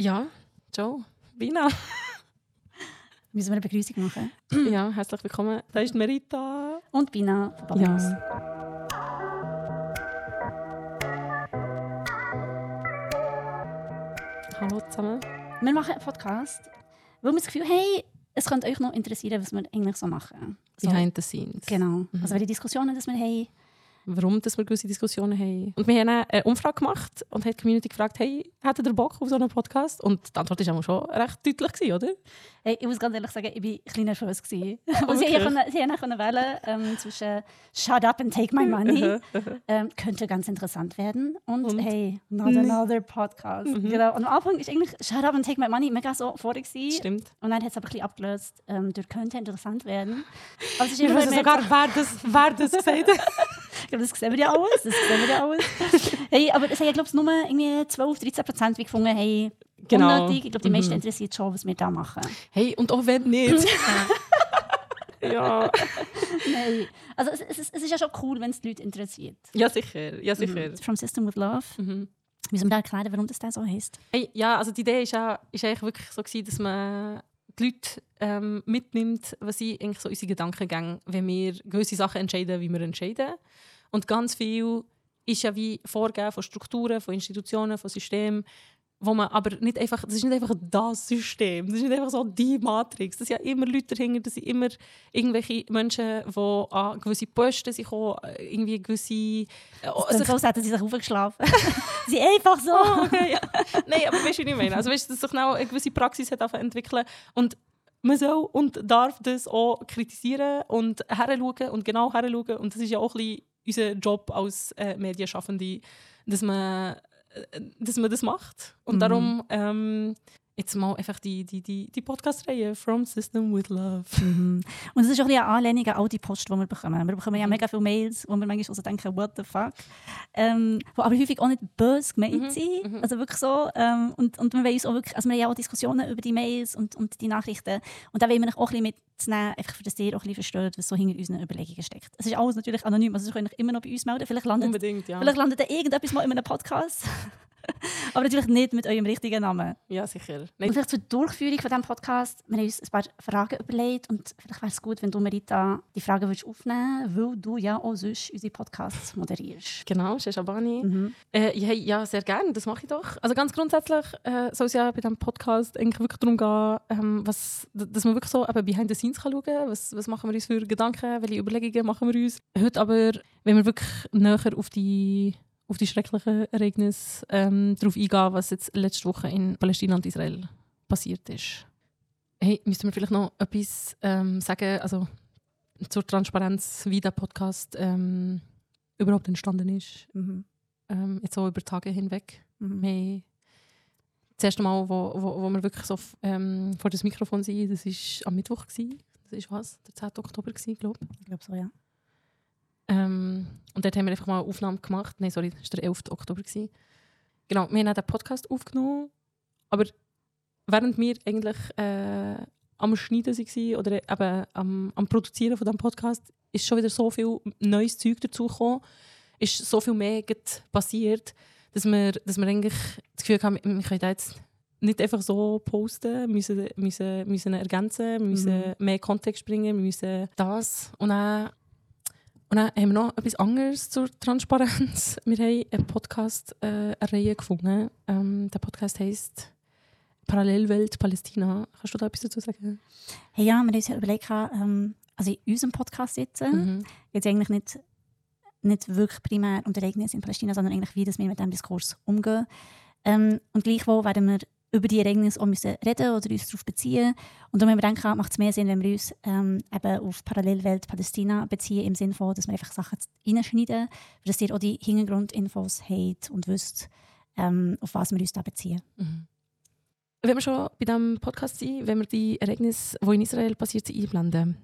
Ja, Joe, Bina. Müssen wir eine Begrüßung machen? ja, herzlich willkommen. Da ist Merita. Und Bina von Babylons. Ja. Hallo zusammen. Wir machen einen Podcast, weil wir das Gefühl haben, hey, es könnte euch noch interessieren, was wir eigentlich so machen. So, Behind the scenes. Genau. Also welche Diskussionen dass wir haben. Warum dass wir gewisse Diskussionen haben. Und wir haben eine Umfrage gemacht und haben die Community gefragt, hey, hättet ihr Bock auf so einen Podcast? Und die Antwort war schon recht deutlich, gewesen, oder? Hey, ich muss ganz ehrlich sagen, ich war ein bisschen nervös. gewesen. Und sie, können wählen ähm, zwischen «Shut up and take my money» ähm, könnte ganz interessant werden und, Und? «Hey, not Nee. another podcast». Genau. Und am Anfang ist eigentlich «Shut up and take my money» mega so vorig. Stimmt. Und dann hat es aber ein bisschen abgelöst ähm, durch «könnte interessant werden». Immer wissen mehr sogar, wer das, wer das gesagt hat. Ich glaube, das sehen wir ja alles. Das sehen wir ja alles. hey, aber es haben, glaube ich, nur irgendwie 12, 13 Prozent gefunden, hey, Genau. unnötig. Ich glaube, die meisten Mhm. interessiert schon, was wir da machen. Hey, und auch wenn nicht. ja. Nein. Also es, es, ist- es ist ja schon cool, wenn es die Leute interessiert. ja, sicher. Ja, sicher. Mhm. From System with Love. Mhm. Müssen wir da erklären, warum das da so heisst? Hey, ja, also die Idee ist, ja, ist eigentlich wirklich so gewesen, dass man die Leute ähm, mitnimmt, was sind eigentlich so unsere Gedankengänge, wenn wir gewisse Sachen entscheiden, wie wir entscheiden. Und ganz viel ist ja wie Vorgehen von Strukturen, von Institutionen, von Systemen, wo man aber nicht einfach, das ist nicht einfach das System, das ist nicht einfach so die Matrix, das sind ja immer Leute dahinter, das sind immer irgendwelche Menschen, die an gewisse Posten sind gekommen, äh, irgendwie gewisse... Äh, Also, so hätten sie sich aufgeschlafen. sie einfach so. Oh, okay, ja. Nein, aber weißt du, was ich meine? Also, weißt du, dass sich genau eine gewisse Praxis hat entwickeln und man soll und darf das auch kritisieren und heranschauen und genau heranschauen. Und das ist ja auch ein bisschen unser Job als äh, Medienschaffende, dass man, äh, dass man das macht. Und Mhm. darum ähm, jetzt mal einfach die, die, die, die Podcast-Reihe «From System with Love». Mhm. Und es ist auch ein eine Anlehnung an all die Post, die wir bekommen. Wir bekommen ja Mhm. mega viele Mails, wo wir manchmal so denken, what the fuck. Ähm, die aber häufig auch nicht böse gemeint Mhm, sind. mhm. Also wirklich so. Ähm, und, und wir, wollen uns auch wirklich, also wir haben ja auch Diskussionen über die Mails und, und die Nachrichten. Und da wollen wir auch ein bisschen mitzunehmen, einfach für das ihr auch ein bisschen versteht, was so hinter unseren Überlegungen steckt. Es ist alles natürlich anonym, also ihr könnt euch immer noch bei uns melden. Vielleicht landet, Unbedingt, ja. vielleicht landet dann irgendetwas mal in einem Podcast. aber natürlich nicht mit eurem richtigen Namen. Ja, sicher. Und Nein, vielleicht zur Durchführung von diesem Podcast, wir haben uns ein paar Fragen überlegt und vielleicht wäre es gut, wenn du, Merita, die Fragen würdest aufnehmen weil du ja auch sonst unsere Podcasts moderierst. genau, Sheshabani. Mhm. Äh, ja, ja, sehr gerne, das mache ich doch. Also ganz grundsätzlich äh, soll es ja bei diesem Podcast eigentlich wirklich darum gehen, ähm, was, dass man wirklich so eben behind the scenes kann schauen kann. Was, was machen wir uns für Gedanken, welche Überlegungen machen wir uns. Heute aber, wenn wir wirklich näher auf die, auf die schrecklichen Ereignisse ähm, darauf eingehen, was jetzt letzte Woche in Palästina und Israel passiert ist. Hey, müssten wir vielleicht noch etwas ähm, sagen, also zur Transparenz, wie der Podcast ähm, überhaupt entstanden ist? Mhm. ähm, jetzt so über Tage hinweg. Mhm. Wir das erste Mal, wo, wo, wo wir wirklich so ähm, vor das Mikrofon sind, das war am Mittwoch. Gewesen. Das ist was? Der 10. Oktober, glaube ich. Ich glaube so, ja. Ähm, und dort haben wir einfach mal eine Aufnahme gemacht. Nein, sorry, das war der 11. Oktober. Gewesen. Genau, wir haben den Podcast aufgenommen. Aber während wir eigentlich äh, am Schneiden waren oder eben am, am Produzieren von diesem Podcast, ist schon wieder so viel neues Zeug dazugekommen. Ist so viel mehr passiert, dass wir, dass wir eigentlich das Gefühl haben, wir können jetzt nicht einfach so posten, müssen, müssen, müssen ergänzen, müssen Mhm. mehr Kontext bringen, wir müssen das. Und dann und dann haben wir noch etwas anderes zur Transparenz. Wir haben einen Podcast, äh, eine Reihe gefunden. Ähm, der Podcast heisst Parallelwelt Palästina. Kannst du da etwas dazu sagen? Hey, ja, wir haben uns überlegt, ähm, also in unserem Podcast sitzen, Mhm. jetzt eigentlich nicht, nicht wirklich primär um die Ereignisse in Palästina, sondern eigentlich, wie das wir mit diesem Diskurs umgehen. Ähm, und gleichwohl werden wir über die Ereignisse auch müssen reden oder uns darauf beziehen. Und darum haben wir gedacht, macht es mehr Sinn, wenn wir uns ähm, eben auf Parallelwelt Palästina beziehen, im Sinne von, dass wir einfach Sachen reinschneiden, dass ihr auch die Hintergrundinfos habt und wisst, ähm, auf was wir uns da beziehen. Mhm. Wenn wir schon bei diesem Podcast sind, wenn wir die Ereignisse, die in Israel passiert sind, einblenden.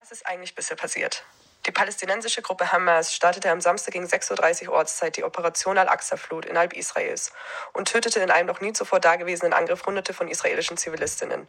Was ist eigentlich bisher passiert? Die palästinensische Gruppe Hamas startete am Samstag gegen 6.30 Uhr Ortszeit die Operation Al-Aqsa-Flut innerhalb Israels und tötete in einem noch nie zuvor dagewesenen Angriff Hunderte von israelischen Zivilistinnen.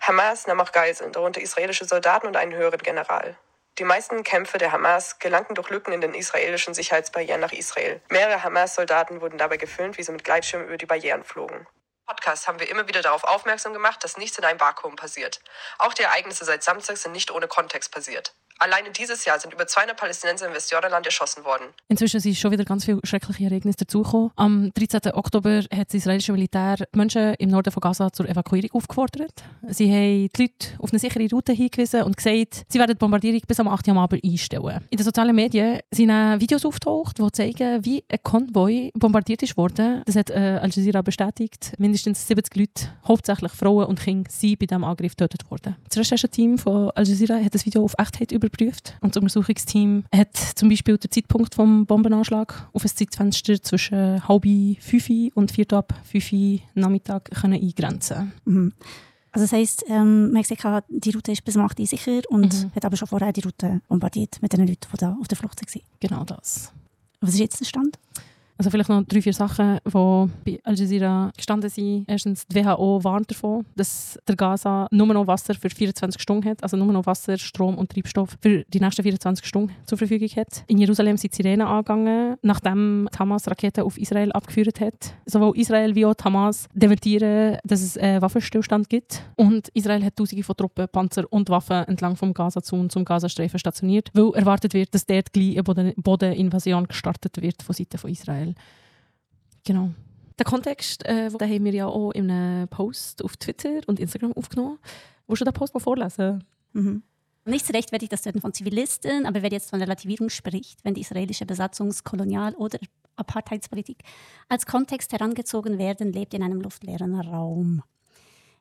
Hamas nahm auch Geiseln, darunter israelische Soldaten und einen höheren General. Die meisten Kämpfe der Hamas gelangten durch Lücken in den israelischen Sicherheitsbarrieren nach Israel. Mehrere Hamas-Soldaten wurden dabei gefilmt, wie sie mit Gleitschirmen über die Barrieren flogen. Podcast haben wir immer wieder darauf aufmerksam gemacht, dass nichts in einem Vakuum passiert. Auch die Ereignisse seit Samstag sind nicht ohne Kontext passiert. Alleine dieses Jahr sind über 200 Palästinenser im Westjordanland erschossen worden. Inzwischen sind schon wieder ganz viele schreckliche Ereignisse dazugekommen. Am 13. Oktober hat das israelische Militär Menschen im Norden von Gaza zur Evakuierung aufgefordert. Sie haben die Leute auf eine sichere Route hingewiesen und gesagt, sie werden die Bombardierung bis am 8. Uhr Abend einstellen. In den sozialen Medien sind Videos auftaucht, die zeigen, wie ein Konvoi bombardiert worden. Das hat äh, Al Jazeera bestätigt. Mindestens 70 Leute, hauptsächlich Frauen und Kinder, sind bei diesem Angriff getötet worden. Das Rechercheteam von Al Jazeera hat das Video auf Echtheit über überprüft. Und das Untersuchungsteam hat zum Beispiel den Zeitpunkt des Bombenanschlags auf ein Zeitfenster zwischen halb fünf und vier ab fünf Nachmittag können eingrenzen mhm. Also das heisst, ähm, man hat gesagt, die Route ist bis zum 8 Uhr sicher und mhm. hat aber schon vorher die Route bombardiert mit den Leuten, die da auf der Flucht waren. Genau das. Was ist jetzt der Stand? Also vielleicht noch drei, vier Sachen, die bei Al Jazeera gestanden sind. Erstens, die WHO warnt davon, dass der Gaza nur noch Wasser für 24 Stunden hat, also nur noch Wasser, Strom und Treibstoff für die nächsten 24 Stunden zur Verfügung hat. In Jerusalem sind Sirenen angegangen, nachdem Hamas Raketen auf Israel abgeführt hat. Sowohl Israel wie auch Hamas dementieren, dass es einen Waffenstillstand gibt. Und Israel hat tausende von Truppen, Panzer und Waffen entlang vom Gaza-Zaun zum Gazastreifen stationiert, weil erwartet wird, dass dort gleich eine Bodeninvasion gestartet wird von Seiten von Israel. Teil. Genau. Den Kontext äh, den haben wir ja auch in einem Post auf Twitter und Instagram aufgenommen. Wo du den Post mal vorlesen? Mhm. Nicht so rechtfertigt das Töten von Zivilisten, aber wer jetzt von Relativierung spricht, wenn die israelische Besatzungs-, Kolonial- oder Apartheidspolitik als Kontext herangezogen werden, lebt in einem luftleeren Raum.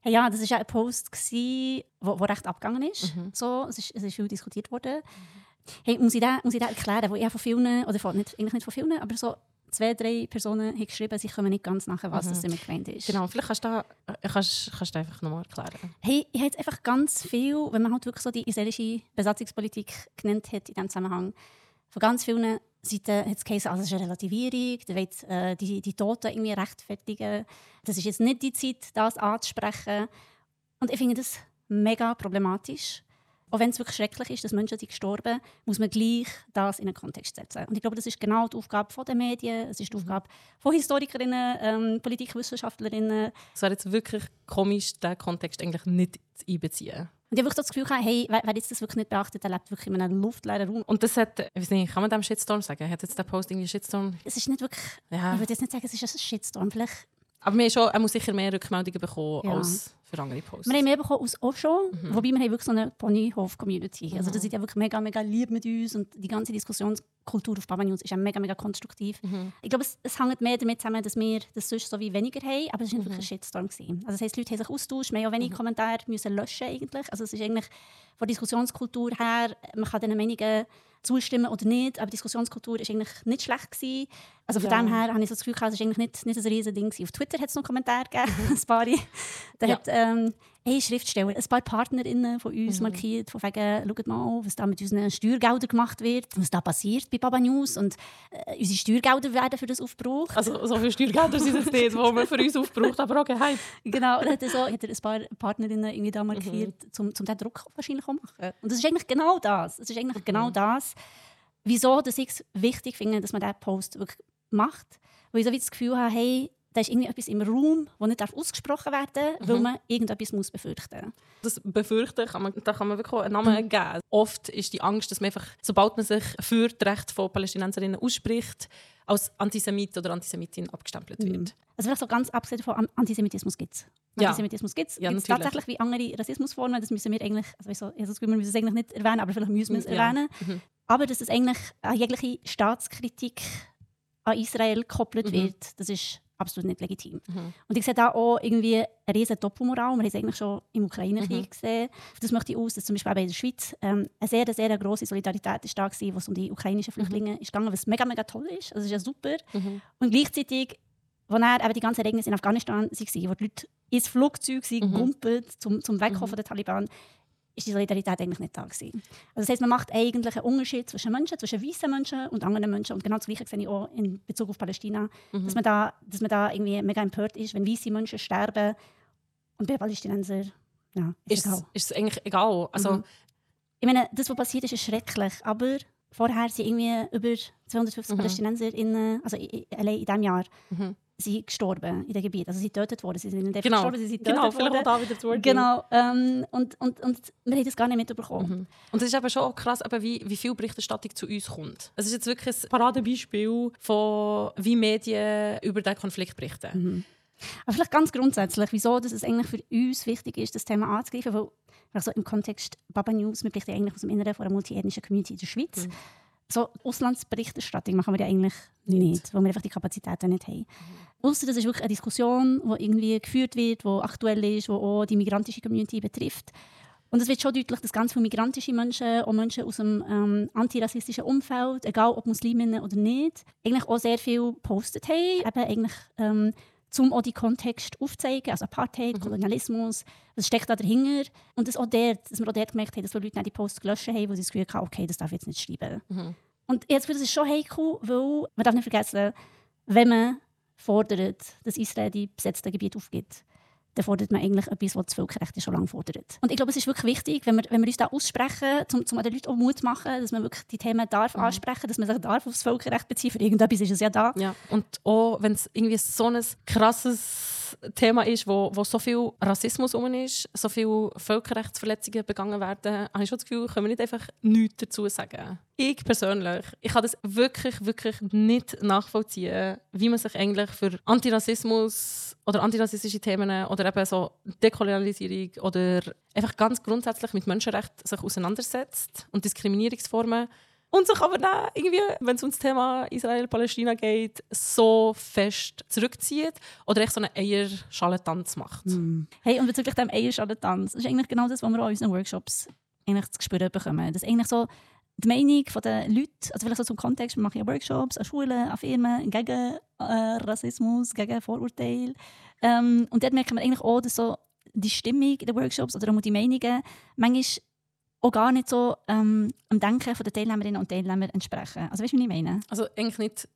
Ja, das war ja ein Post, der wo, wo recht abgegangen ist. Mhm. So, es, ist, es ist viel diskutiert worden. Mhm. Hey, muss ich das erklären, wo ich von vielen, oder von, nicht, eigentlich nicht von vielen, aber so zwei, drei Personen haben geschrieben, sie kommen nicht ganz nachher, was mhm. das damit gemeint ist. Genau, vielleicht kannst du, da, äh, kannst, kannst du einfach nochmal erklären. Hey, ich habe einfach ganz viel, wenn man halt wirklich so die israelische Besatzungspolitik genannt hat in diesem Zusammenhang, von ganz vielen Seiten hat es geheißen, also es ist eine Relativierung, da will äh, die, die Toten irgendwie rechtfertigen. Das ist jetzt nicht die Zeit, das anzusprechen. Und ich finde das mega problematisch. Auch wenn es wirklich schrecklich ist, dass Menschen sind gestorben muss man gleich das in einen Kontext setzen. Und ich glaube, das ist genau die Aufgabe der Medien, es ist die mhm. Aufgabe von Historikerinnen, ähm, Politikwissenschaftlerinnen. Es wäre jetzt wirklich komisch, diesen Kontext eigentlich nicht zu einbeziehen. Und ich habe das Gefühl, hey, wer, wer jetzt das wirklich nicht beachtet, der lebt wirklich in einem luftleeren Raum. Und das hat, ich weiß nicht, kann man dem Shitstorm sagen? Hat jetzt der Post irgendwie Shitstorm? Es ist nicht wirklich, ja. ich würde jetzt nicht sagen, es ist ein Shitstorm. Vielleicht aber wir haben schon, er muss sicher mehr Rückmeldungen bekommen ja. als für andere Posts. Wir haben mehr bekommen auch schon, mhm. wobei wir haben wirklich so eine Ponyhof-Community. Mhm. Also das sind ja wirklich mega, mega lieb mit uns und die ganze Diskussionskultur auf Baba News ist ja mega, mega konstruktiv. Mhm. Ich glaube, es, es hängt mehr damit zusammen, dass wir das sonst so wie weniger haben, aber es war mhm. wirklich ein Shitstorm. Gewesen. Also das heisst, die Leute haben sich austauscht, wir haben auch wenige mhm. Kommentare müssen löschen eigentlich. Also es ist eigentlich von der Diskussionskultur her, man kann diesen Meinungen zustimmen oder nicht. Aber die Diskussionskultur war eigentlich nicht schlecht. Gewesen. Also von ja. dem her habe ich so das Gefühl, es war eigentlich nicht, nicht ein riesiges Ding. Auf Twitter hat es noch einen Kommentar gegeben, ein paar. Da ja. hat ähm, hey, Schriftsteller, ein paar Partnerinnen von uns mhm. markiert, von wegen, schaut mal, was da mit unseren Steuergeldern gemacht wird, was da passiert bei Baba News und äh, unsere Steuergelder werden für das aufgebraucht. Also so viele Steuergelder sind es nicht, die man für uns aufbraucht, aber auch geheim. Genau, und hat er, so, hat er ein paar Partnerinnen irgendwie da markiert, mhm. um, um den Druck wahrscheinlich zu machen. Und das ist eigentlich genau das. Es ist eigentlich mhm. genau das, wieso dass ich es wichtig finde, dass man diesen Post wirklich macht. Weil ich so wie das Gefühl habe, hey, da ist irgendwie etwas im Raum, das nicht ausgesprochen werden darf, mhm. weil man irgendetwas muss befürchten muss. Das Befürchten, kann man, da kann man wirklich einen Namen mhm. geben. Oft ist die Angst, dass man einfach, sobald man sich für das Recht von Palästinenserinnen ausspricht, als Antisemit oder Antisemitin abgestempelt wird. Mhm. Also vielleicht so ganz abgesehen von Antisemitismus gibt es. Ja. Antisemitismus gibt es. Ja, tatsächlich wie andere Rassismusformen. Das müssen wir eigentlich, also ich so, wir müssen es eigentlich nicht erwähnen, aber vielleicht müssen wir es erwähnen. Mhm. Aber dass es eigentlich an jegliche Staatskritik an Israel gekoppelt mhm. wird, das ist absolut nicht legitim. Mhm. Und ich sehe da auch irgendwie eine riesige Doppelmoral. Wir haben es eigentlich schon im Ukraine-Krieg mhm. gesehen. Das möchte ich aus, dass zum Beispiel auch in der Schweiz ähm, eine sehr, sehr grosse Solidarität ist da war, was um die ukrainischen Flüchtlinge mhm. ist gegangen, was mega, mega toll ist. Also, das ist ja super. Mhm. Und gleichzeitig, als er eben die ganzen Ereignisse in Afghanistan waren, wo die Leute ins Flugzeug sind, mhm. gumpelt, zum, zum Wegkommen mhm. von den Taliban, ist die Solidarität eigentlich nicht da gewesen. Also das heißt, man macht eigentlich einen Unterschied zwischen Menschen, zwischen weißen Menschen und anderen Menschen. Und genau das Gleiche sehe ich auch in Bezug auf Palästina, mhm. dass, man da, dass man da irgendwie mega empört ist, wenn weiße Menschen sterben und bei Palästinensern ja, ist, ist, egal. Ist es eigentlich egal? Also, mhm. Ich meine, das, was passiert ist, ist schrecklich, aber vorher sind irgendwie über 250 mhm. Palästinenser in, also allein in diesem Jahr mhm. Sind gestorben in dem Gebiet. Also sie sind getötet worden. Sie sind nicht Genau, gestorben, sie sind getötet genau vielleicht worden. auch da wieder zu Genau. Ähm, und, und, und wir haben das gar nicht mitbekommen. Mhm. Und es ist eben schon auch krass, eben wie, wie viel Berichterstattung zu uns kommt. Es ist jetzt wirklich ein Paradebeispiel von wie Medien über diesen Konflikt berichten. Aber vielleicht ganz grundsätzlich, wieso dass es eigentlich für uns wichtig ist, das Thema anzugreifen, weil also im Kontext Baba News, wir berichten eigentlich aus dem Inneren von einer multiethnischen Community in der Schweiz. Mhm. So Auslandsberichterstattung machen wir ja eigentlich nicht, weil wir einfach die Kapazitäten nicht haben. Ausser das ist wirklich eine Diskussion, die irgendwie geführt wird, die aktuell ist, die auch die migrantische Community betrifft. Und es wird schon deutlich, dass ganz viele migrantische Menschen, auch Menschen aus dem ähm, antirassistischen Umfeld, egal ob Musliminnen oder nicht, eigentlich auch sehr viel gepostet haben, eben eigentlich ähm, zum auch die Kontext aufzeigen, also Apartheid, Kolonialismus, was steckt da dahinter. Und dass, auch dort, dass wir auch dort gemerkt haben, dass wir Leute die Posts gelöscht haben, wo sie das Gefühl hatten, okay, das darf ich jetzt nicht schreiben. Mhm. Und jetzt das ist schon heikel, weil man darf nicht vergessen, wenn man fordert, dass Israel die besetzten Gebiete aufgibt, dann fordert man eigentlich etwas, was das Völkerrecht schon lange fordert. Und ich glaube, es ist wirklich wichtig, wenn wir, wenn wir uns da aussprechen, um, um den Leuten auch Mut zu machen, dass man wirklich die Themen darf ansprechen, dass man sich darf auf das Völkerrecht beziehen. Für irgendetwas ist es ja da. Ja. Und auch wenn es irgendwie so ein krasses Thema ist, wo, wo so viel Rassismus um ist, so viele Völkerrechtsverletzungen begangen werden, habe ich schon das Gefühl, können wir nicht einfach nichts dazu sagen. Ich persönlich, ich kann das wirklich, wirklich nicht nachvollziehen, wie man sich eigentlich für Antirassismus oder antirassistische Themen oder eben so Dekolonialisierung oder einfach ganz grundsätzlich mit Menschenrechten sich auseinandersetzt und Diskriminierungsformen und sich aber dann irgendwie, wenn es um das Thema Israel-Palästina geht, so fest zurückzieht oder echt so einen Eierschalentanz macht. Hey, und bezüglich dem Eierschalentanz, das ist eigentlich genau das, was wir auch in unseren Workshops eigentlich zu spüren bekommen. Das ist eigentlich so die Meinung der Leute, also vielleicht so zum Kontext, wir machen ja Workshops an Schulen, an Firmen gegen äh, Rassismus, gegen Vorurteile. Ähm, und dort merken wir eigentlich auch, dass so die Stimmung in den Workshops oder auch die Meinungen manchmal auch gar nicht so ähm, am Denken der Teilnehmerinnen und Teilnehmer entsprechen. Also weißt du, was ich meine? Also eigentlich nicht,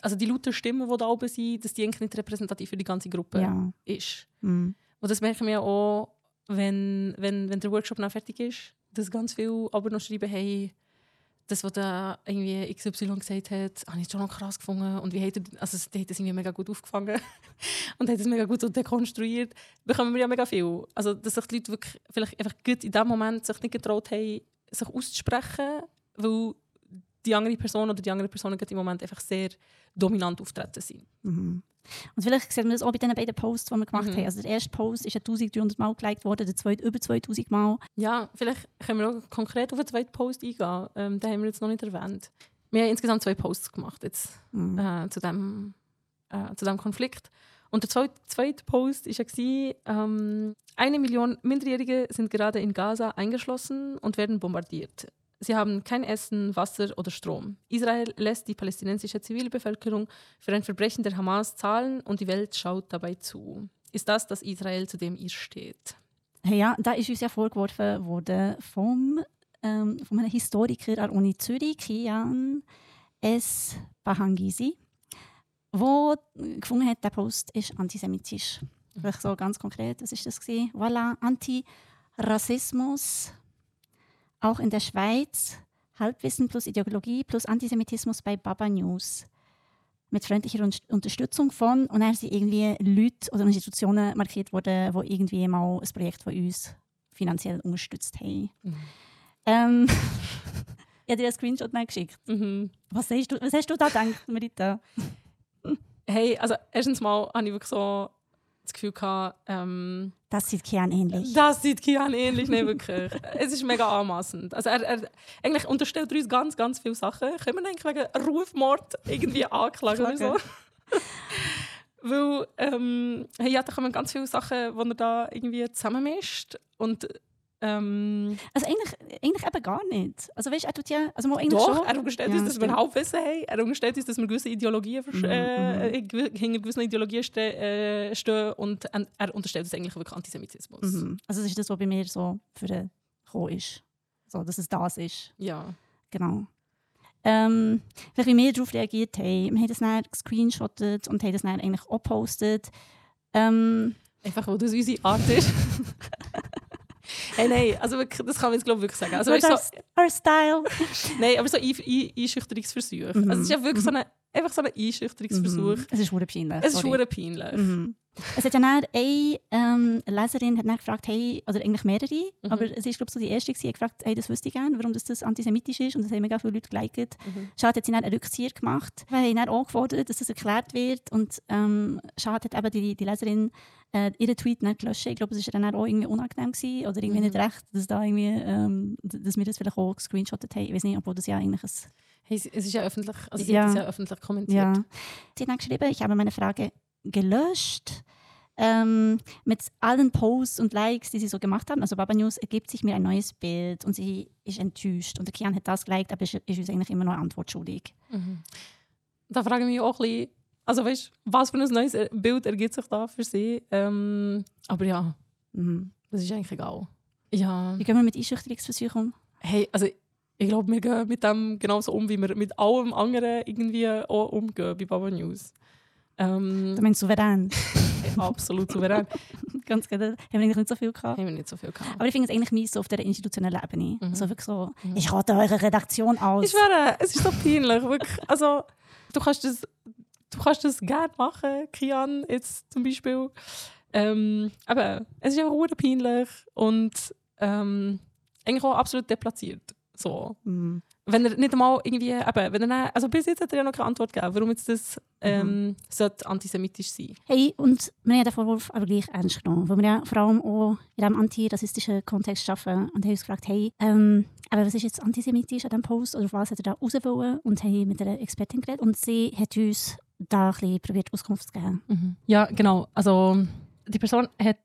also die lauten Stimmen, die da oben sind, dass die eigentlich nicht repräsentativ für die ganze Gruppe Ja. ist. Mm. Und das merken wir ja auch, wenn, wenn, wenn der Workshop dann fertig ist, dass ganz viele aber noch schreiben, hey, das, was da irgendwie XY gesagt hat, habe ich schon noch krass gefunden. Und wie hat er, also die hat das irgendwie mega gut aufgefangen und hat es mega gut so dekonstruiert. Bekommen wir ja mega viel. Also, dass sich die Leute wirklich vielleicht einfach gut in dem Moment sich nicht getraut haben, sich auszusprechen, weil die andere Person oder die andere gerade im Moment einfach sehr dominant auftreten sind. Mhm. Und vielleicht sehen wir das auch bei den beiden Posts, die wir gemacht Mhm. haben. Also der erste Post ist ja 1300 Mal geliked worden, der zweite über 2000 Mal. Ja, vielleicht können wir auch konkret auf den zweiten Post eingehen. Ähm, den haben wir jetzt noch nicht erwähnt. Wir haben insgesamt zwei Posts gemacht jetzt, Mhm. äh, zu, dem, äh, zu dem Konflikt. Und der zweite, zweite Post war ja, ähm, eine Million Minderjährige sind gerade in Gaza eingeschlossen und werden bombardiert. Sie haben kein Essen, Wasser oder Strom. Israel lässt die palästinensische Zivilbevölkerung für ein Verbrechen der Hamas zahlen und die Welt schaut dabei zu. Ist das das Israel, zu dem ihr steht? Ja, da ist uns ja vorgeworfen worden vom, ähm, von einem Historiker an der Uni Zürich, Kian S. Bahangisi, der gefunden hat, der Post ist antisemitisch. Vielleicht so ganz konkret, was ist das gewesen? Voilà, Antirassismus, auch in der Schweiz, Halbwissen plus Ideologie plus Antisemitismus bei Baba News. Mit freundlicher Un- Unterstützung von, und dann sind irgendwie Leute oder Institutionen markiert worden, die irgendwie mal ein Projekt von uns finanziell unterstützt haben. Ähm, ich habe dir einen Screenshot mal geschickt. Mhm. Was hast du, was hast du da gedacht, Marita? Hey, also erstens mal hatte ich wirklich so das Gefühl, gehabt, ähm, Das sieht Kian ähnlich. das sieht Kian ähnlich, nicht wirklich. es ist mega anmassend. Also er, er eigentlich unterstellt er uns ganz, ganz viele Sachen. Können wir eigentlich wegen Rufmord irgendwie anklagen oder so? Weil, ähm, hey, ja, da kommen ganz viele Sachen, die er da irgendwie zusammenmischt. Und ähm, Also eigentlich, eigentlich eben gar nicht. Also weißt, er tut ja, also mal eigentlich Doch, schon. er unterstellt Ja, uns, dass wir stimmt. Halbwissen haben. Er unterstellt uns, dass wir gewisse Ideologien versch- Mhm, äh, hinter gewissen Ideologien ste äh, stehen. Und er, er unterstellt uns eigentlich wirklich Antisemitismus. Mhm. Also das ist das, was bei mir so für den ist. So, dass es das ist. Ja. Genau. Ähm, vielleicht wie wir darauf reagiert haben. Wir haben das dann gescreenshottet und haben das dann eigentlich auch gepostet. Ähm, Einfach, weil das unsere Art ist. hey, nein, also wirklich, das kann man jetzt glaube ich wirklich sagen. Also, weißt, so, our style? nein, aber so Ein- Ein- Einschüchterungsversuche. Mhm. Also, es ist ja wirklich so eine einfach so ein Einschüchterungsversuch. Mhm. Es ist hure peinlich. Es ist hure peinlich. Mhm. Es hat ja dann eine ähm, Leserin hat dann gefragt, hey, oder eigentlich mehrere, Mhm. aber es ist glaube ich so die erste die gefragt, hey, das wüsste ich gerne, warum das, das antisemitisch ist und das haben mega viele Leute geliked. Mhm. Schad hat sie dann einen Rückzieher gemacht. Wir haben dann auch gefordert, dass das erklärt wird und ähm, Schad hat eben die, die Leserin äh, ihren Tweet nicht gelöscht. Ich glaube, es war dann auch irgendwie unangenehm gewesen oder irgendwie Mhm. nicht recht, dass, da irgendwie, ähm, dass wir das vielleicht auch gescreenshottet haben. Ich weiß nicht, obwohl das ja eigentlich ein es ist ja öffentlich, also sie Ja. hat es ja öffentlich kommentiert. Ja. Sie hat dann geschrieben, ich habe meine Frage gelöscht. Ähm, mit allen Posts und Likes, die sie so gemacht haben, also Baba News, ergibt sich mir ein neues Bild und sie ist enttäuscht. Und der Kian hat das geliked, aber ist, ist uns eigentlich immer noch eine Antwort schuldig. Mhm. Da frage ich mich auch ein bisschen, also weißt, was für ein neues Bild ergibt sich da für sie? Ähm, aber ja, Mhm. das ist eigentlich egal. Ja, Wie gehen wir mit Einschüchterungsversuchen um? hey, also ich glaube, wir gehen mit dem genauso um, wie wir mit allem anderen irgendwie auch umgehen bei Baba News. Ähm, Du meinst souverän. absolut souverän. Ganz genau. Haben wir eigentlich nicht so viel gehabt. Haben wir nicht so viel gehabt. Aber ich finde es eigentlich mies so auf der institutionellen Ebene. Mhm. Also wirklich so, Mhm. ich rate eure Redaktion aus. Ich schwöre, es ist so peinlich. Wirklich. Also, du kannst das, du kannst das gerne machen, Kian, jetzt zum Beispiel. Ähm, aber es ist einfach hure peinlich und ähm, eigentlich auch absolut deplatziert. So. Mhm. Wenn er nicht einmal irgendwie, eben, wenn er dann, also bis jetzt hat er ja noch keine Antwort gegeben, warum jetzt das ähm, sollte antisemitisch sein. Hey, und wir haben den Vorwurf aber gleich ernst genommen, weil wir ja vor allem auch in diesem antirassistischen Kontext arbeiten und haben uns gefragt, hey, ähm, aber was ist jetzt antisemitisch an diesem Post oder was hat er da raus wollen? Und haben mit einer Expertin geredet und sie hat uns da ein bisschen probiert, Auskunft zu geben. Ja, genau. Also die Person hat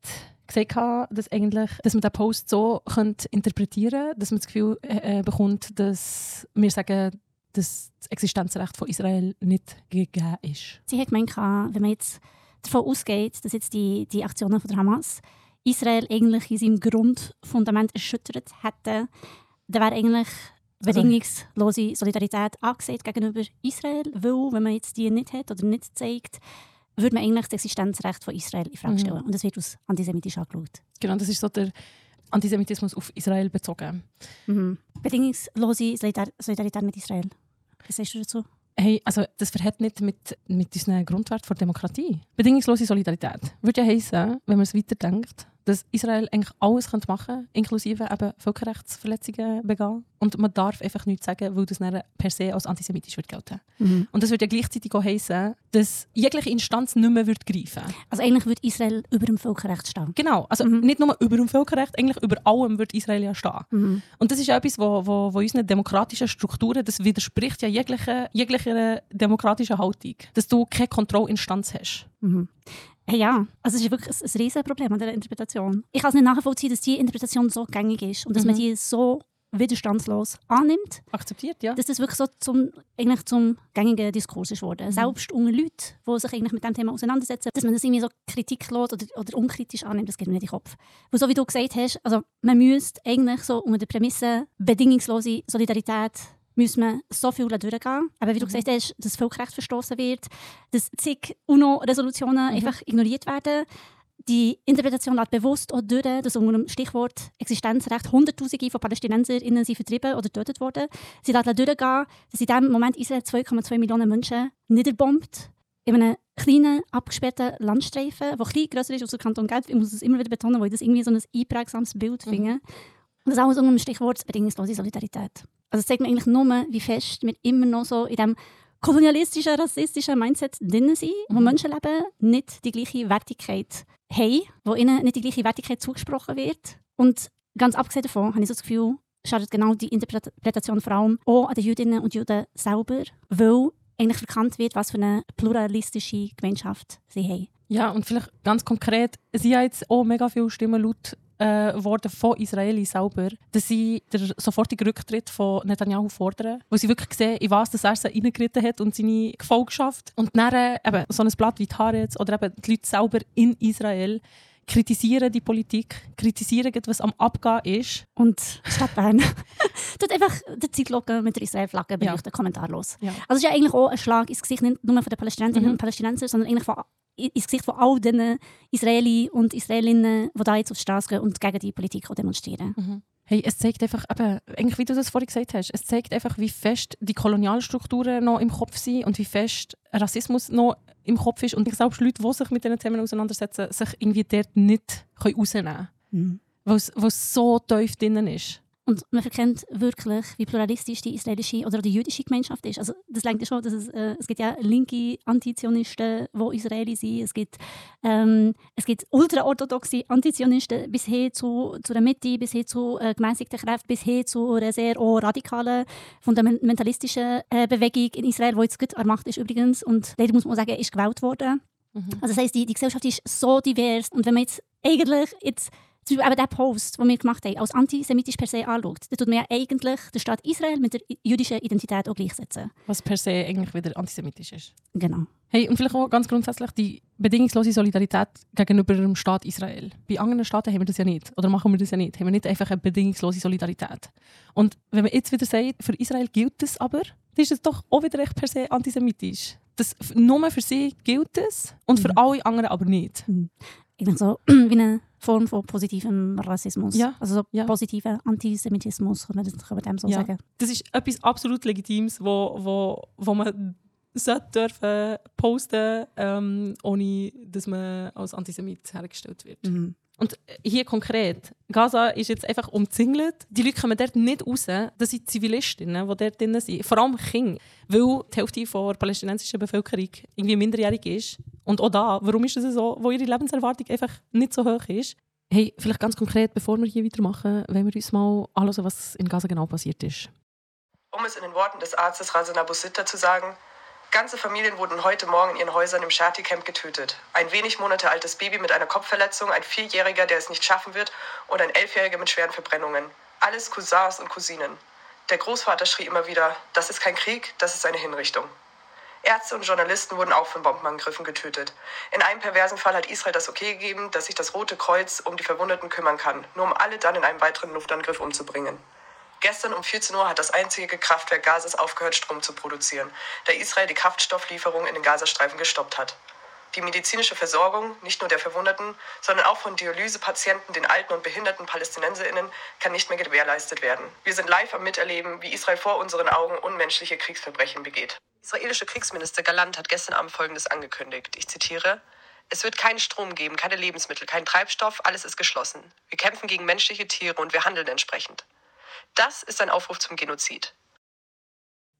gesagt, dass, eigentlich, dass man den Post so könnte interpretieren könnte, dass man das Gefühl äh, äh, bekommt, dass wir sagen, dass das Existenzrecht von Israel nicht gegeben ist. Sie hat gemeint, wenn man jetzt davon ausgeht, dass jetzt die, die Aktionen von der Hamas Israel eigentlich in seinem Grundfundament erschüttert hätten, dann wäre eigentlich Also- bedingungslose Solidarität angesehen gegenüber Israel, weil wenn man jetzt die nicht hat oder nicht zeigt, würde man eigentlich das Existenzrecht von Israel in Frage Mhm. stellen. Und das wird aus antisemitisch angeschaut. Genau, das ist so der Antisemitismus auf Israel bezogen. Mhm. Bedingungslose Solidar Solidarität mit Israel. Was sagst du dazu? Hey, also das verhält nicht mit, mit unseren Grundwerten der Demokratie. Bedingungslose Solidarität würde ja heißen, wenn man es weiterdenkt, dass Israel eigentlich alles machen könnte, inklusive eben Völkerrechtsverletzungen begehen. Und man darf einfach nichts sagen, weil das dann per se als antisemitisch wird gelten. Mhm. Und das würde ja gleichzeitig auch heißen, dass jegliche Instanz nicht mehr wird greifen Also eigentlich würde Israel über dem Völkerrecht stehen. Genau, also Mhm. nicht nur über dem Völkerrecht, eigentlich über allem wird Israel ja stehen. Mhm. Und das ist ja etwas, wo, wo, wo unseren demokratischen Strukturen, das widerspricht ja jeglicher, jeglicher demokratischen Haltung. Dass du keine Kontrollinstanz hast. Hey, ja, also es ist wirklich ein, ein Riesenproblem an dieser Interpretation. Ich kann es nicht nachvollziehen, dass die Interpretation so gängig ist und dass man Mhm. die so widerstandslos annimmt, Akzeptiert, ja. dass das wirklich so zum, eigentlich zum gängigen Diskurs ist worden. Mhm. Selbst unter Leuten, die sich eigentlich mit dem Thema auseinandersetzen, dass man das irgendwie so kritiklos oder, oder unkritisch annimmt, das geht mir nicht in den Kopf. Weil so wie du gesagt hast, also man müsste eigentlich so unter der Prämisse bedingungslose Solidarität müssen wir so viel durchgehen. Aber wie du Mhm. gesagt hast, dass Völkerrecht verstoßen wird, dass zig UNO-Resolutionen Mhm. einfach ignoriert werden. Die Interpretation lässt bewusst auch durch, dass unter dem Stichwort Existenzrecht Hunderttausende von PalästinenserInnen sind vertrieben oder getötet worden. Sie lässt durchgehen, dass in diesem Moment Israel 2,2 Millionen Menschen niederbombt. In einem kleinen, abgesperrten Landstreifen, der klein grösser ist als der Kanton Genf. Ich muss es immer wieder betonen, weil ich das irgendwie so ein einprägsames Bild Mhm. finde. Und das alles unter dem Stichwort bedingungslose Solidarität. Also es zeigt mir eigentlich nur, wie fest wir immer noch so in diesem kolonialistischen, rassistischen Mindset drin sind, wo Mhm. Menschenleben nicht die gleiche Wertigkeit haben, wo ihnen nicht die gleiche Wertigkeit zugesprochen wird. Und ganz abgesehen davon habe ich so das Gefühl, schadet genau die Interpretation vor allem auch an den Jüdinnen und Juden selber, weil eigentlich verkannt wird, was für eine pluralistische Gemeinschaft sie haben. Ja, und vielleicht ganz konkret, es sind ja jetzt auch mega viele Stimmen laut äh, worden von Israelis selber, dass sie den sofortigen Rücktritt von Netanyahu fordern, wo sie wirklich sehen, in was das er sie reingeritten hat und seine Gefolgschaft. Und dann äh, eben so ein Blatt wie Haaretz oder eben die Leute selber in Israel kritisieren die Politik, kritisieren, was am Abgehen ist. Und Stadt Bern tut einfach den Zeitlupe mit der Israel-Flagge beleuchten, kommentarlos. Ja. Also es ist ja eigentlich auch ein Schlag ins Gesicht nicht nur von den Palästinenserinnen Mhm. und Palästinensern, sondern eigentlich von, ins Gesicht von all den Israeli und Israelinnen, die da jetzt auf die Straße gehen und gegen die Politik demonstrieren. Mhm. Hey, es zeigt einfach, eben, eigentlich wie du das vorhin gesagt hast, es zeigt einfach, wie fest die Kolonialstrukturen noch im Kopf sind und wie fest Rassismus noch im Kopf ist und selbst Leute, die sich mit diesen Themen auseinandersetzen, sich irgendwie dort nicht rausnehmen können. Mhm. Weil es so tief drinnen ist. Und man erkennt wirklich, wie pluralistisch die israelische oder die jüdische Gemeinschaft ist. Also das lenkt ja schon, dass es, äh, es gibt ja linke Antizionisten, die Israeli sind. Es gibt, ähm, es gibt ultraorthodoxe Antizionisten bis hin zu, zu der Mitte, bis hin zu äh, gemäßigten Kräften, bis hin zu einer sehr radikalen, fundamentalistischen äh, Bewegung in Israel, die jetzt gut an Macht ist übrigens. Und leider muss man sagen, ist gewählt worden. Mhm. Also das heisst, die, die Gesellschaft ist so divers. Und wenn man jetzt eigentlich jetzt zum Beispiel eben der Post, den wir gemacht haben, als antisemitisch per se anschaut, dann tut man ja eigentlich den Staat Israel mit der jüdischen Identität auch gleichsetzen. Was per se eigentlich wieder antisemitisch ist. Genau. Hey, und vielleicht auch ganz grundsätzlich die bedingungslose Solidarität gegenüber dem Staat Israel. Bei anderen Staaten haben wir das ja nicht. Oder machen wir das ja nicht. Haben wir nicht einfach eine bedingungslose Solidarität. Und wenn man jetzt wieder sagt, für Israel gilt das aber, dann ist es doch auch wieder recht per se antisemitisch. Das, nur für sie gilt es und für Mhm. alle anderen aber nicht. Eigentlich so wie eine Form von positivem Rassismus. Ja. Also so Ja. positiver Antisemitismus, kann man, das, kann man dem so Ja. sagen. Das ist etwas absolut Legitimes, wo, wo, wo man sollte dürfen posten, ähm, ohne dass man als Antisemit hergestellt wird. Mhm. Und hier konkret, Gaza ist jetzt einfach umzingelt. Die Leute kommen dort nicht raus. Das sind Zivilistinnen, die dort drin sind. Vor allem Kinder. Weil die Hälfte der palästinensischen Bevölkerung irgendwie minderjährig ist. Und auch da, warum ist das so? Wo ihre Lebenserwartung einfach nicht so hoch ist. Hey, vielleicht ganz konkret, bevor wir hier weitermachen, wollen wir uns mal anhören, was in Gaza genau passiert ist. Um es in den Worten des Arztes Razan Abu Sitta zu sagen, ganze Familien wurden heute Morgen in ihren Häusern im Shati-Camp getötet. Ein wenig Monate altes Baby mit einer Kopfverletzung, ein Vierjähriger, der es nicht schaffen wird und ein Elfjähriger mit schweren Verbrennungen. Alles Cousins und Cousinen. Der Großvater schrie immer wieder, das ist kein Krieg, das ist eine Hinrichtung. Ärzte und Journalisten wurden auch von Bombenangriffen getötet. In einem perversen Fall hat Israel das Okay gegeben, dass sich das Rote Kreuz um die Verwundeten kümmern kann, nur um alle dann in einem weiteren Luftangriff umzubringen. Gestern um 14 Uhr hat das einzige Kraftwerk Gazas aufgehört, Strom zu produzieren, da Israel die Kraftstofflieferung in den Gazastreifen gestoppt hat. Die medizinische Versorgung, nicht nur der Verwundeten, sondern auch von Dialysepatienten, den alten und behinderten PalästinenserInnen, kann nicht mehr gewährleistet werden. Wir sind live am Miterleben, wie Israel vor unseren Augen unmenschliche Kriegsverbrechen begeht. Israelische Kriegsminister Galant hat gestern Abend Folgendes angekündigt. Ich zitiere. Es wird keinen Strom geben, keine Lebensmittel, keinen Treibstoff, alles ist geschlossen. Wir kämpfen gegen menschliche Tiere und wir handeln entsprechend. Das ist ein Aufruf zum Genozid.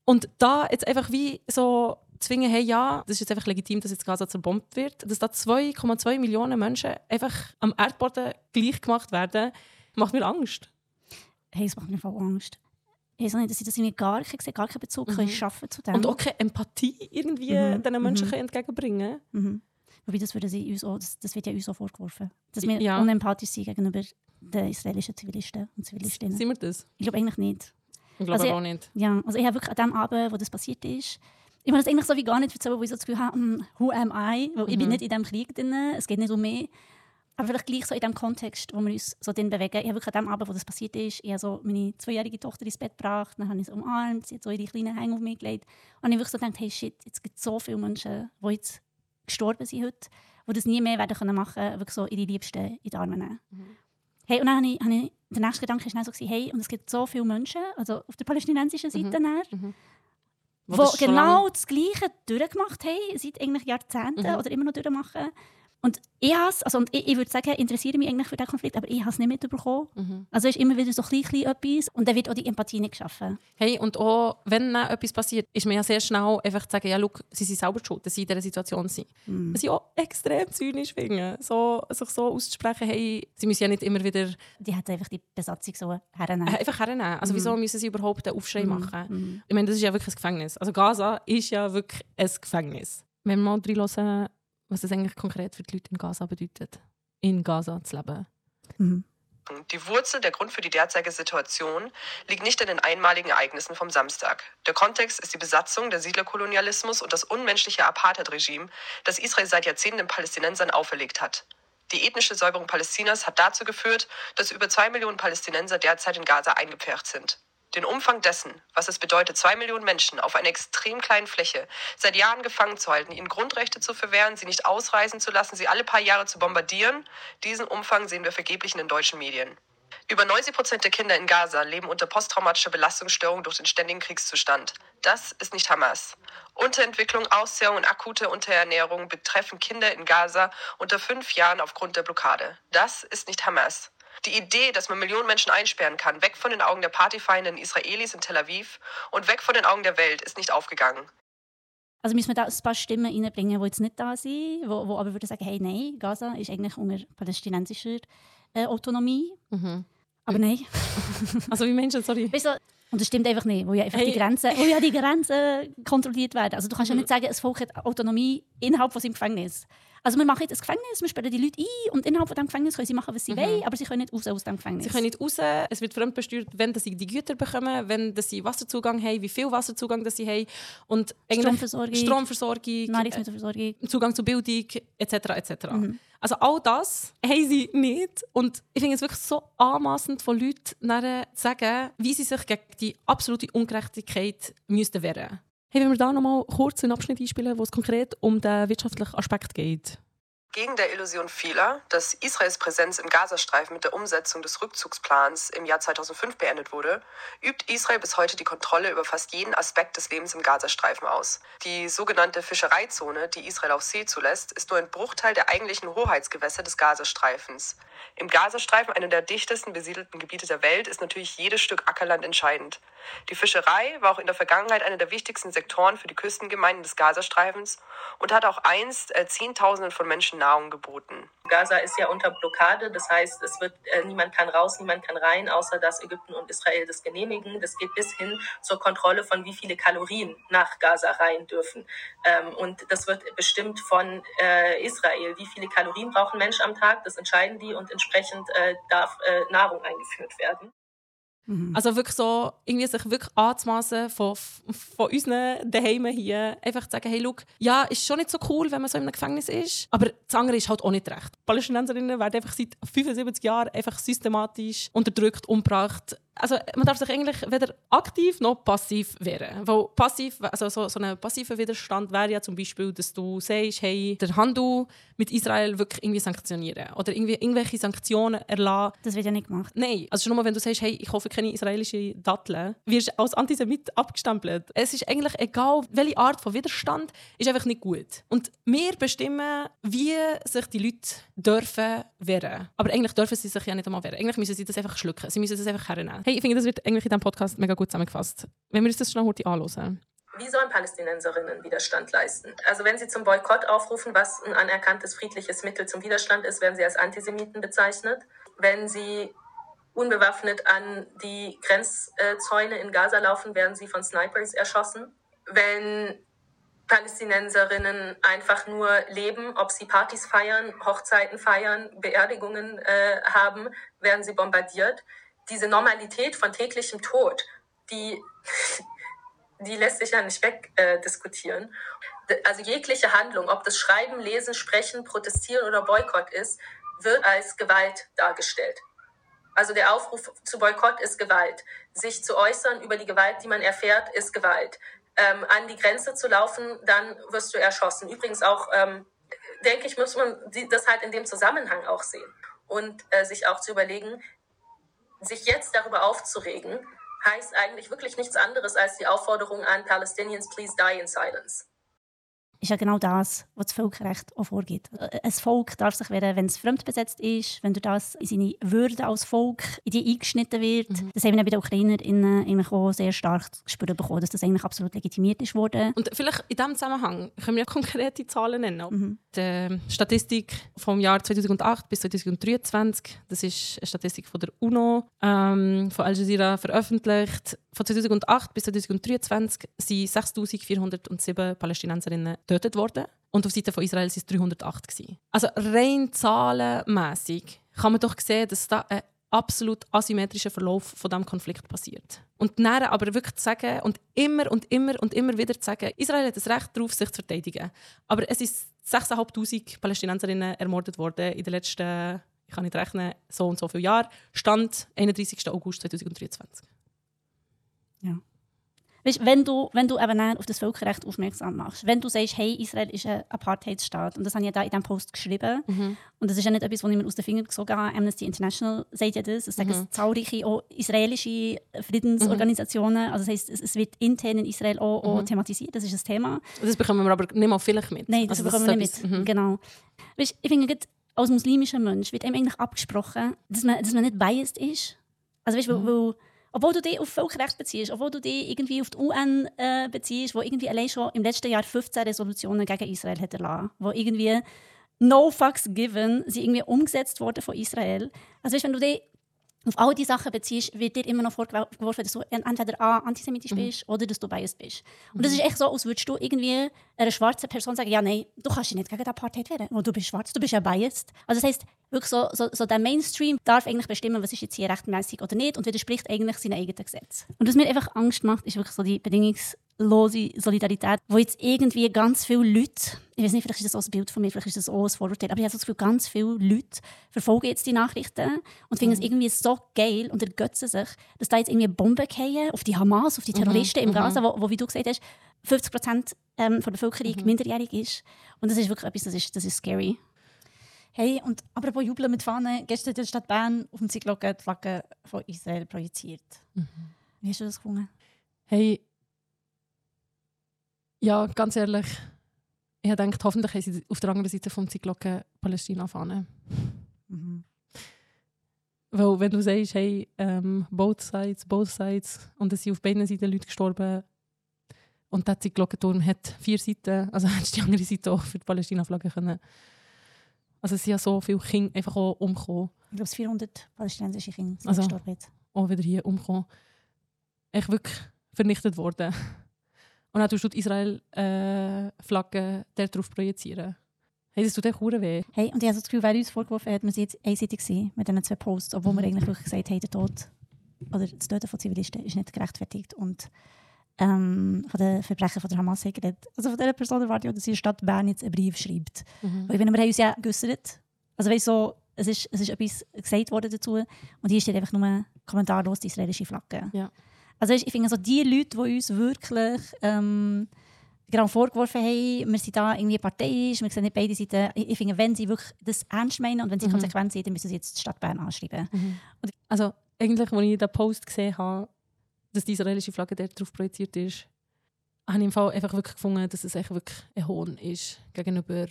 Und da jetzt einfach wie so zwingen, hey, ja, das ist jetzt einfach legitim, dass jetzt Gaza zerbombt wird, dass da 2,2 Millionen Menschen einfach am Erdboden gleich gemacht werden, macht mir Angst. Hey, es macht mir voll Angst. Ich weiß auch nicht, dass ich das irgendwie gar, sehe gar keinen Bezug Mhm. können schaffen zu dem. Und auch keine Empathie irgendwie Mhm, diesen Menschen mhm. können entgegenbringen Mhm. Wobei, das, würde sie uns auch, das, das wird ja uns auch vorgeworfen. Dass wir Ja. unempathisch sind gegenüber den israelischen Zivilisten und Zivilistinnen. Sind wir das? Ich glaube eigentlich nicht. Ich glaube Also, auch nicht. Ja, also ich habe wirklich an dem Abend, wo das passiert ist, ich will das eigentlich so wie gar nicht erzählen, wo ich so das Gefühl habe, hm, who am I? Weil ich bin Mhm. nicht in diesem Krieg drin, es geht nicht um mich. Aber vielleicht gleich so in dem Kontext, wo wir uns so drin bewegen. Ich habe wirklich an dem Abend, wo das passiert ist, ich habe so meine zweijährige Tochter ins Bett gebracht, dann habe ich sie umarmt, sie hat so ihre kleinen Hänge auf mich gelegt. Und ich habe wirklich so gedacht, hey shit, jetzt gibt es so viele Menschen, die jetzt gestorben sind heute, die das nie mehr werden können machen, wirklich so ihre Liebsten in die Arme nehmen. Mhm. Hey, und dann habe ich, der nächste Gedanke war so, gewesen, hey, und es gibt so viele Menschen, also auf der palästinensischen Seite dann, Wo die das genau das Gleiche durchgemacht haben, seit eigentlich Jahrzehnten Mhm. oder immer noch durchmachen. Und ich, has, also, und ich, ich würde sagen, interessiere mich eigentlich für diesen Konflikt, aber ich habe es nicht mitbekommen. Mhm. Also es ist immer wieder so klein, klein etwas und dann wird auch die Empathie nicht geschaffen. Hey, und auch wenn dann etwas passiert, ist mir ja sehr schnell einfach zu sagen, ja, look, sie sind selber schuld, dass sie in dieser Situation sind. Mhm. Was ich auch extrem zynisch finde, so, sich so auszusprechen, hey, sie müssen ja nicht immer wieder Die hat einfach die Besatzung so hernehmen. äh, einfach hernehmen. Also wieso müssen sie überhaupt einen Aufschrei machen? Mhm. Ich meine, das ist ja wirklich ein Gefängnis. Also Gaza ist ja wirklich ein Gefängnis. Wenn wir mal reinhören, was das eigentlich konkret für die Leute in Gaza bedeutet, in Gaza zu leben. Mhm. Die Wurzel, der Grund für die derzeitige Situation, liegt nicht in den einmaligen Ereignissen vom Samstag. Der Kontext ist die Besatzung, der Siedlerkolonialismus und das unmenschliche Apartheid-Regime, das Israel seit Jahrzehnten den Palästinensern auferlegt hat. Die ethnische Säuberung Palästinas hat dazu geführt, dass über zwei Millionen Palästinenser derzeit in Gaza eingepfercht sind. Den Umfang dessen, was es bedeutet, zwei Millionen Menschen auf einer extrem kleinen Fläche seit Jahren gefangen zu halten, ihnen Grundrechte zu verwehren, sie nicht ausreisen zu lassen, sie alle paar Jahre zu bombardieren, diesen Umfang sehen wir vergeblich in den deutschen Medien. Über 90 Prozent der Kinder in Gaza leben unter posttraumatischer Belastungsstörung durch den ständigen Kriegszustand. Das ist nicht Hamas. Unterentwicklung, Auszehrung und akute Unterernährung betreffen Kinder in Gaza unter fünf Jahren aufgrund der Blockade. Das ist nicht Hamas. Die Idee, dass man Millionen Menschen einsperren kann, weg von den Augen der partyfeindenden Israelis in Tel Aviv und weg von den Augen der Welt, ist nicht aufgegangen. Also müssen wir da ein paar Stimmen reinbringen, die jetzt nicht da sind, wo, wo aber würden sagen, hey, nein, Gaza ist eigentlich unter palästinensischer äh, Autonomie. Mhm. Aber nein. Also wie Menschen, sorry. Weißt du, und das stimmt einfach nicht, wo ja einfach Hey. die Grenzen, wo ja die Grenzen kontrolliert werden. Also du kannst ja nicht sagen, ein Volk hat Autonomie innerhalb von seinem Gefängnis. Also wir machen jetzt ein Gefängnis, wir sperren die Leute ein und innerhalb von dem Gefängnis können sie machen, was sie wollen, aber sie können nicht raus aus dem Gefängnis. Sie können nicht raus, es wird fremdbesteuert, wenn dass sie die Güter bekommen, wenn dass sie Wasserzugang haben, wie viel Wasserzugang dass sie haben. Und Stromversorgung, Stromversorgung, Nahrungsmittelversorgung. äh, Zugang zu Bildung etc. etc. Also all das haben sie nicht. Und ich finde es wirklich so anmaßend von Leuten zu sagen, wie sie sich gegen die absolute Ungerechtigkeit müssten wehren Hey, wenn wir da noch mal kurz einen Abschnitt einspielen, wo es konkret um den wirtschaftlichen Aspekt geht. Gegen der Illusion vieler, dass Israels Präsenz im Gazastreifen mit der Umsetzung des Rückzugsplans im Jahr 2005 beendet wurde, übt Israel bis heute die Kontrolle über fast jeden Aspekt des Lebens im Gazastreifen aus. Die sogenannte Fischereizone, die Israel auf See zulässt, ist nur ein Bruchteil der eigentlichen Hoheitsgewässer des Gazastreifens. Im Gazastreifen, einem der dichtesten besiedelten Gebiete der Welt, ist natürlich jedes Stück Ackerland entscheidend. Die Fischerei war auch in der Vergangenheit einer der wichtigsten Sektoren für die Küstengemeinden des Gazastreifens und hat auch einst äh, Zehntausenden von Menschen Nahrung geboten. Gaza ist ja unter Blockade, das heißt, es wird äh, niemand kann raus, niemand kann rein, außer dass Ägypten und Israel das genehmigen. Das geht bis hin zur Kontrolle von wie viele Kalorien nach Gaza rein dürfen. Ähm, und das wird bestimmt von äh, Israel. Wie viele Kalorien braucht ein Mensch am Tag? Das entscheiden die und entsprechend äh, darf äh, Nahrung eingeführt werden. Also wirklich so, irgendwie sich wirklich anzumassen von, von unseren Daheim hier, einfach zu sagen, hey, schau, ja, ist schon nicht so cool, wenn man so in einem Gefängnis ist, aber das andere ist halt auch nicht recht. Palästinenserinnen werden einfach seit 75 Jahren einfach systematisch unterdrückt, umgebracht. Also man darf sich eigentlich weder aktiv noch passiv wehren. Weil passiv, also so, so ein passiver Widerstand wäre ja zum Beispiel, dass du sagst, hey, der Handel mit Israel wirklich irgendwie sanktionieren oder irgendwie irgendwelche Sanktionen erlassen. Das wird ja nicht gemacht. Nein, also schon nur wenn du sagst, hey, ich kaufe keine israelische Datteln, wirst du als Antisemit abgestempelt. Es ist eigentlich egal, welche Art von Widerstand ist einfach nicht gut. Und wir bestimmen, wie sich die Leute dürfen wehren. Aber eigentlich dürfen sie sich ja nicht einmal wehren. Eigentlich müssen sie das einfach schlucken. Sie müssen das einfach hernehmen. Hey, ich finde, das wird eigentlich in diesem Podcast mega gut zusammengefasst. Wenn wir uns das schnell heute anhören. Wie sollen Palästinenserinnen Widerstand leisten? Also wenn sie zum Boykott aufrufen, was ein anerkanntes friedliches Mittel zum Widerstand ist, werden sie als Antisemiten bezeichnet. Wenn sie unbewaffnet an die Grenzzäune in Gaza laufen, werden sie von Snipers erschossen. Wenn Palästinenserinnen einfach nur leben, ob sie Partys feiern, Hochzeiten feiern, Beerdigungen äh, haben, werden sie bombardiert. Diese Normalität von täglichem Tod, die die lässt sich ja nicht wegdiskutieren. Äh, also jegliche Handlung, ob das Schreiben, Lesen, Sprechen, Protestieren oder Boykott ist, wird als Gewalt dargestellt. Also der Aufruf zu Boykott ist Gewalt. Sich zu äußern über die Gewalt, die man erfährt, ist Gewalt. Ähm, an die Grenze zu laufen, dann wirst du erschossen. Übrigens auch, ähm, denke ich, muss man das halt in dem Zusammenhang auch sehen. Und äh, sich auch zu überlegen, sich jetzt darüber aufzuregen, heißt eigentlich wirklich nichts anderes als die Aufforderung an Palestinians, please die in silence. Ist ja genau das, was das Völkerrecht auch vorgibt. Ein Volk darf sich wehren, wenn es fremdbesetzt ist, wenn durch das in seine Würde als Volk in die eingeschnitten wird. Das haben wir bei den UkrainerInnen auch sehr stark zu spüren bekommen, dass das eigentlich absolut legitimiert ist worden. Und vielleicht in diesem Zusammenhang können wir konkrete Zahlen nennen. Die Statistik vom Jahr 2008 bis 2023, das ist eine Statistik von der UNO, ähm, von Al Jazeera veröffentlicht. Von 2008 bis 2023 sind 6'407 Palästinenserinnen getötet worden. Und auf Seite von Israel waren es 308. gewesen. Also rein zahlenmässig kann man doch sehen, dass da ein absolut asymmetrischer Verlauf von diesem Konflikt passiert. Und dann aber wirklich zu sagen und immer und immer und immer wieder zu sagen, Israel hat das Recht darauf, sich zu verteidigen. Aber es ist 6'500 Palästinenserinnen ermordet worden in den letzten, ich kann nicht rechnen, so und so viele Jahren. Stand 31. August 2023. Weißt, wenn du, wenn du eben auf das Völkerrecht aufmerksam machst, wenn du sagst, hey, Israel ist ein Apartheidsstaat, und das habe ich ja da in diesem Post geschrieben, Mhm. und das ist ja nicht etwas, was ich mir aus den Fingern gesogen habe, Amnesty International sagt ja das, es sagen Mhm. es zahlreiche auch israelische Friedensorganisationen, also das heisst, es, es wird intern in Israel auch, auch Mhm. thematisiert, das ist ein Thema. Das bekommen wir aber nicht mal vielleicht mit. Nein, das Also bekommen wir ist nicht mit. Mhm. Genau. Weißt, ich finde, als muslimischer Mensch wird einem eigentlich abgesprochen, dass man, dass man nicht biased ist. Also weißt, Mhm. weil, weil, obwohl du dich auf Völkerrecht beziehst, obwohl du dich irgendwie auf die UN äh, beziehst, wo irgendwie allein schon im letzten Jahr 15 Resolutionen gegen Israel hat erlassen, wo irgendwie no fucks given, sie irgendwie umgesetzt wurden von Israel. Also weißt, wenn du dich auf all diese Sachen beziehst, wird dir immer noch vorgeworfen, dass du entweder A, antisemitisch bist oder dass du biased bist. Und das ist echt so, als würdest du irgendwie einer schwarzen Person sagen, ja nein, du kannst dich nicht gegen die Apartheid wehren, weil du bist schwarz, du bist ja biased. Also das heisst, wirklich so, so, so der Mainstream darf eigentlich bestimmen, was ist jetzt hier rechtmäßig oder nicht und widerspricht eigentlich seinen eigenen Gesetz. Und was mir einfach Angst macht, ist wirklich so die bedingungslose Solidarität, wo jetzt irgendwie ganz viele Leute, ich weiß nicht, vielleicht ist das auch ein Bild von mir, vielleicht ist das auch ein Vorurteil, aber ich habe das Gefühl, ganz viele Leute verfolgen jetzt die Nachrichten und finden es irgendwie so geil und ergötzen sich, dass da jetzt irgendwie Bomben fallen auf die Hamas, auf die Terroristen im Gaza, wo, wo, wie du gesagt hast, 50 Prozent ähm, der Bevölkerung minderjährig ist. Und das ist wirklich etwas, das ist, das ist scary. Hey, und apropos Jubeln mit Fahnen, gestern hat die Stadt Bern auf dem Zyglocken die Flagge von Israel projiziert. Wie hast du das gefunden? Hey, ja, ganz ehrlich, ich gedacht, hoffentlich haben sie auf der anderen Seite vom Zyglocken Palästina fahren. Mhm. Weil wenn du sagst, hey, ähm, both sides, both sides, und es sind auf beiden Seiten Leute gestorben und der Glockenturm hat vier Seiten, also hättest du die andere Seite auch für die Palästina-Flagge können. Also es sind ja so viele Kinder einfach auch umgekommen, Ich glaube, es 400 palästinensische Kinder sind Also. gestorben. jetzt. auch wieder hier umgekommen. Echt wirklich vernichtet worden. Und dann tust du die Israel-Flagge äh, drauf projizieren. Hey, das tut echt weh. Hey, und ich habe so das Gefühl, wer uns vorgeworfen hat, wir sind jetzt einseitig gewesen mit diesen zwei Posts, obwohl Mhm. wir eigentlich wirklich gesagt haben, der Tod oder das Töten von Zivilisten ist nicht gerechtfertigt und ähm, von den Verbrechen von der Hamas geredet. Also von dieser Person erwarte ich auch, dass der Stadt Bern jetzt einen Brief schreibt. Mhm. Weil ich meine, wir haben uns ja geäussert. Also weißt, so, es, ist, es ist etwas gesagt worden dazu und hier steht einfach nur kommentarlos die israelische Flagge. Ja. Also ich finde so die Leute, die uns wirklich ähm, genau vorgeworfen haben, wir sind da irgendwie parteiisch, wir sehen nicht beide Seiten. Ich, finde, wenn sie wirklich das ernst meinen und wenn sie Mhm. konsequent sind, dann müssen sie jetzt die Stadt Bern anschreiben. Also eigentlich, als ich den Post gesehen habe, dass die israelische Flagge dort drauf projiziert ist, habe ich im Fall einfach wirklich gefunden, dass es echt wirklich ein Hohn ist gegenüber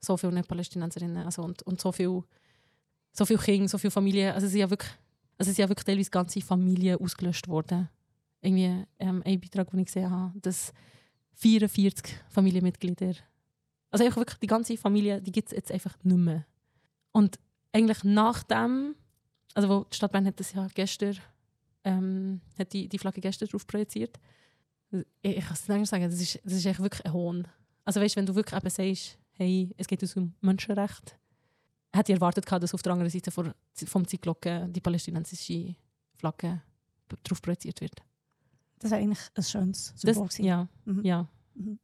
so vielen Palästinenserinnen also und, und so viel so viele Kinder, so viele Familien. Also es sind ja wirklich, also es sind ja wirklich teilweise ganze Familien ausgelöscht worden. Irgendwie ähm, ein Beitrag, den ich gesehen habe, dass 44 Familienmitglieder, also einfach wirklich die ganze Familie, die gibt es jetzt einfach nicht mehr. Und eigentlich nach dem, also wo die Stadt Bern hat das ja gestern, ähm, hat die, die Flagge gestern drauf projiziert. Ich, ich kann es nicht sagen, das ist, das ist echt wirklich ein Hohn. Also weißt, wenn du wirklich eben sagst, hey, es geht um Menschenrecht, hätte ich erwartet, dass auf der anderen Seite vom Zeitglocken die palästinensische Flagge drauf projiziert wird. Das wäre eigentlich ein schönes Das, Symbol gewesen. ja, Mhm. ja. Mhm.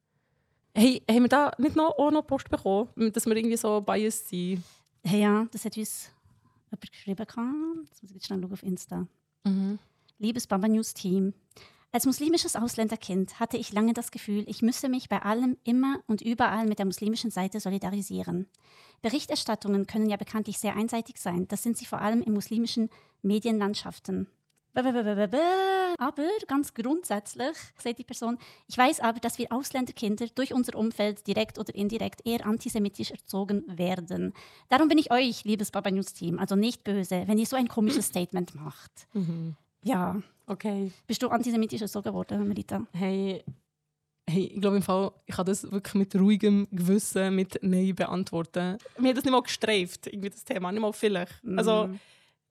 Hey, haben wir da nicht noch, auch noch Post bekommen, dass wir irgendwie so biased sind? Hey, ja, das hat uns jemand geschrieben. Jetzt muss ich jetzt schnell schauen auf Insta. Mhm. Liebes Bamba News Team, als muslimisches Ausländerkind hatte ich lange das Gefühl, ich müsse mich bei allem immer und überall mit der muslimischen Seite solidarisieren. Berichterstattungen können ja bekanntlich sehr einseitig sein. Das sind sie vor allem in muslimischen Medienlandschaften. Aber ganz grundsätzlich, sagt die Person, ich weiß aber, dass wir Ausländerkinder durch unser Umfeld direkt oder indirekt eher antisemitisch erzogen werden. Darum bin ich euch, liebes Baba News Team, also nicht böse, wenn ihr so ein komisches Statement macht. Mhm. Ja, Okay. bist du antisemitisch erzogen worden, Merita? Hey, hey, ich glaube im Fall, ich kann das wirklich mit ruhigem Gewissen mit Nein beantworten. Mir hat das nicht mal gestreift, irgendwie das Thema, nicht mal vielleicht. Also, Mhm.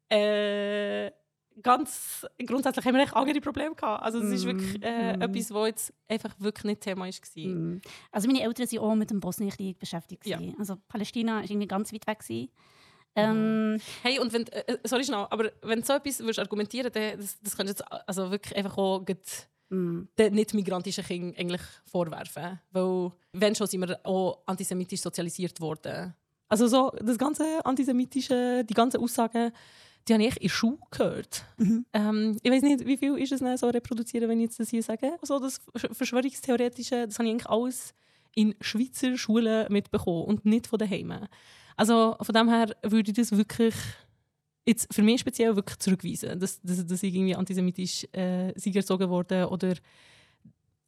äh, ganz grundsätzlich haben wir echt andere Probleme gehabt. Also, es ist wirklich äh, Mhm. etwas, was jetzt einfach wirklich nicht Thema war. Mm. Also meine Eltern sind auch mit dem Bosnienkrieg beschäftigt. Ja. Also Palästina ist irgendwie ganz weit weg. gewesen. Ähm, Hey, und wenn, äh, sorry schnell, aber wenn du so etwas würdest argumentieren würdest, das, das kannst du jetzt also wirklich einfach auch mm. den nicht-migrantischen Kindern eigentlich vorwerfen. Weil, wenn schon, sind wir auch antisemitisch sozialisiert worden. Also so, das ganze antisemitische, die ganzen Aussagen, die habe ich in der Schule gehört. Mhm. Ähm, ich weiß nicht, wie viel ist es so reproduzieren, wenn ich jetzt das hier sage. So das Versch- Verschwörungstheoretische, das habe ich eigentlich alles in Schweizer Schulen mitbekommen und nicht von daheim. Also von dem her würde ich das wirklich jetzt für mich speziell wirklich zurückweisen, dass, dass, dass ich irgendwie antisemitisch äh, sei erzogen wurde oder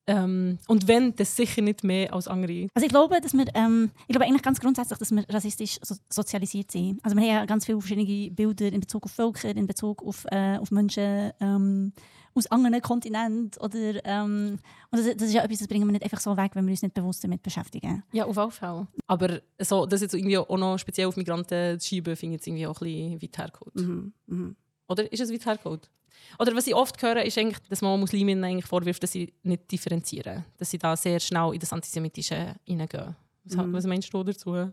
ähm, und wenn, das sicher nicht mehr als andere. Also ich glaube, dass wir, ähm, ich glaube eigentlich ganz grundsätzlich, dass wir rassistisch so sozialisiert sind. Also wir haben ja ganz viele verschiedene Bilder in Bezug auf Völker, in Bezug auf, äh, auf Menschen ähm, aus anderen Kontinenten oder ähm, und das, das ist ja etwas, das bringen wir nicht einfach so weg, wenn wir uns nicht bewusst damit beschäftigen. Ja, auf jeden Fall. Aber so, das jetzt irgendwie auch noch speziell auf Migranten zu schieben, finde ich jetzt irgendwie auch ein bisschen weit hergeholt. Mhm. Mhm. Oder ist es weit hergeholt? Oder was ich oft höre, ist eigentlich, dass man Musliminnen eigentlich vorwirft, dass sie nicht differenzieren. Dass sie da sehr schnell in das Antisemitische hineingehen. Was, Mhm. was meinst du dazu?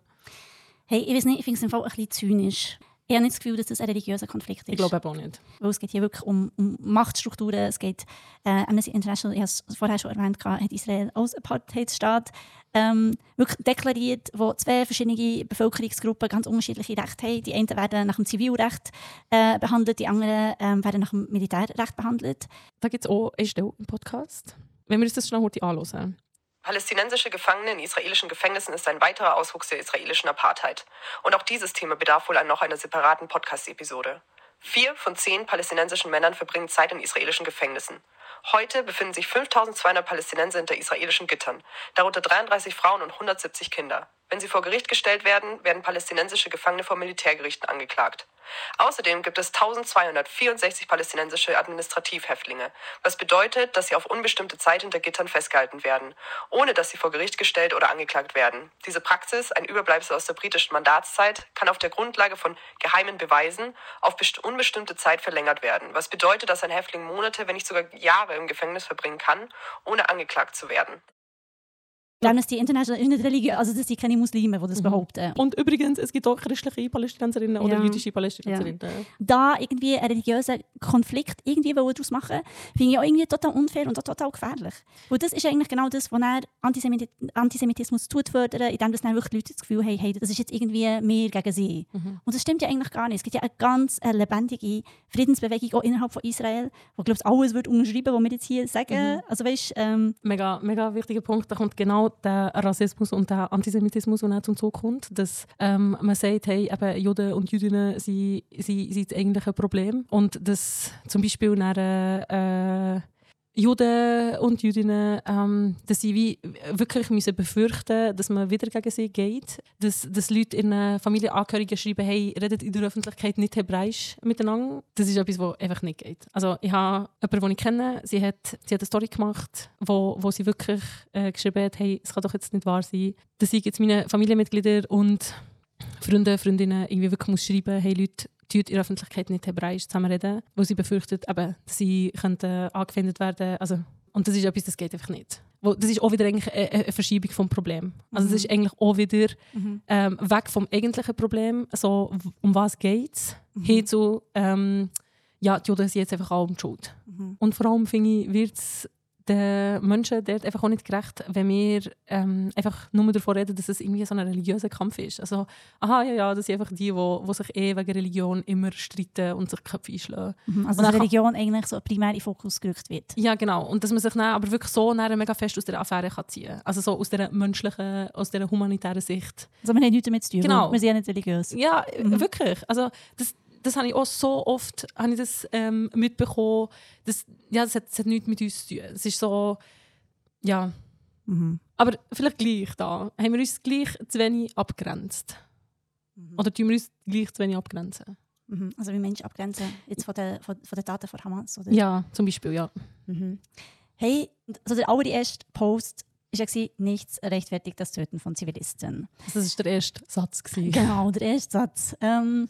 Hey, ich weiß nicht, ich finde es im Fall ein bisschen zynisch. Ich habe nicht das Gefühl, dass das ein religiöser Konflikt ist. Ich glaube auch nicht. Weil es geht hier wirklich um, um Machtstrukturen. Es geht, äh, Amnesty International, ich habe es vorher schon erwähnt, hat Israel als Apartheidstaat ähm, wirklich deklariert, wo zwei verschiedene Bevölkerungsgruppen ganz unterschiedliche Rechte haben. Die einen werden nach dem Zivilrecht äh, behandelt, die anderen ähm, werden nach dem Militärrecht behandelt. Da gibt es auch eine Stelle im Podcast. Wenn wir uns das schnell heute anschauen. Palästinensische Gefangene in israelischen Gefängnissen ist ein weiterer Auswuchs der israelischen Apartheid. Und auch dieses Thema bedarf wohl an noch einer separaten Podcast-Episode. Vier von zehn palästinensischen Männern verbringen Zeit in israelischen Gefängnissen. Heute befinden sich 5200 Palästinenser hinter israelischen Gittern, darunter 33 Frauen und 170 Kinder. Wenn sie vor Gericht gestellt werden, werden palästinensische Gefangene vor Militärgerichten angeklagt. Außerdem gibt es 1264 palästinensische Administrativhäftlinge, was bedeutet, dass sie auf unbestimmte Zeit hinter Gittern festgehalten werden, ohne dass sie vor Gericht gestellt oder angeklagt werden. Diese Praxis, ein Überbleibsel aus der britischen Mandatszeit, kann auf der Grundlage von geheimen Beweisen auf best- unbestimmte Zeit verlängert werden, was bedeutet, dass ein Häftling Monate, wenn nicht sogar Jahre im Gefängnis verbringen kann, ohne angeklagt zu werden. Amnesty International ist nicht religiös, also das sind keine Muslime, die das Mhm. behaupten. Und übrigens, es gibt auch christliche Palästinenserinnen oder Ja. jüdische Palästinenserinnen. da irgendwie einen religiösen Konflikt irgendwie daraus machen finde ich auch irgendwie total unfair und auch total gefährlich. Weil das ist eigentlich genau das, was er Antisemit Antisemitismus tut fördern, indem das dann wirklich die Leute das Gefühl haben, hey, das ist jetzt irgendwie mehr gegen sie. Mhm. Und das stimmt ja eigentlich gar nicht. Es gibt ja eine ganz äh, lebendige Friedensbewegung auch innerhalb von Israel, wo glaube ich alles wird unterschreiben, was wir jetzt hier sagen. Mhm. Also weißt, ähm, Mega, mega wichtiger Punkt. Da kommt genau der Rassismus und der Antisemitismus, der auch zum Zug kommt. Dass ähm, man sagt, hey, eben Juden und Jüdinnen sind, sind, sind das eigentliche Problem. Und dass zum Beispiel dann, äh, Juden und Jüdinnen, ähm, dass sie wie wirklich müssen befürchten dass man wieder gegen sie geht. Dass, dass Leute in Familienangehörigen schreiben, hey, redet in der Öffentlichkeit nicht Hebräisch miteinander. Das ist etwas, was einfach nicht geht. Also ich habe jemanden, den ich kenne, sie hat, sie hat eine Story gemacht, wo, wo sie wirklich äh, geschrieben hat, hey, es kann doch jetzt nicht wahr sein, dass ich jetzt meine Familienmitglieder und Freunde, Freundinnen irgendwie wirklich muss schreiben, hey Leute, tut in der Öffentlichkeit nicht Hebräisch zusammenreden, wo sie befürchtet, eben, dass sie könnten angefeindet werden. Also, und das ist etwas, das geht einfach nicht. Das ist auch wieder eigentlich eine, Verschiebung vom Problem. Also das ist eigentlich auch wieder ähm, weg vom eigentlichen Problem, so w- um was geht es, hin zu, ähm, ja, die Juden sind jetzt einfach alle um die Schuld. Und vor allem finde ich, wird es den Menschen dort einfach auch nicht gerecht, wenn wir ähm, einfach nur davon reden, dass es irgendwie so ein religiöser Kampf ist. Also, aha, ja, ja, das sind einfach die, die, sich eh wegen Religion immer streiten und sich Köpfe einschlagen. also Und dass Religion eigentlich so primär in den Fokus gerückt wird. Ja, genau. Und dass man sich dann aber wirklich so dann mega fest aus der Affäre kann ziehen kann. Also so aus der menschlichen, aus der humanitären Sicht. Also wir haben nichts damit zu tun, Genau. wir sind ja nicht religiös. Ja, Mhm. wirklich. Also das, das habe ich auch so oft habe ich das, ähm, mitbekommen. Das, ja, das hat, das hat nichts mit uns zu tun. Es ist so, ja. Mhm. Aber vielleicht gleich da. Haben wir uns gleich zu wenig abgrenzt? Oder tun wir uns gleich zu wenig abgrenzen? Mhm. Also wie Menschen abgrenzen, jetzt von den, von, von den Daten von Hamas. Oder? Ja, zum Beispiel, ja. Mhm. Hey, so der allererste Post war ja, nichts rechtfertigt das Töten von Zivilisten. Das war der erste Satz. Gewesen. Genau, der erste Satz. Ähm,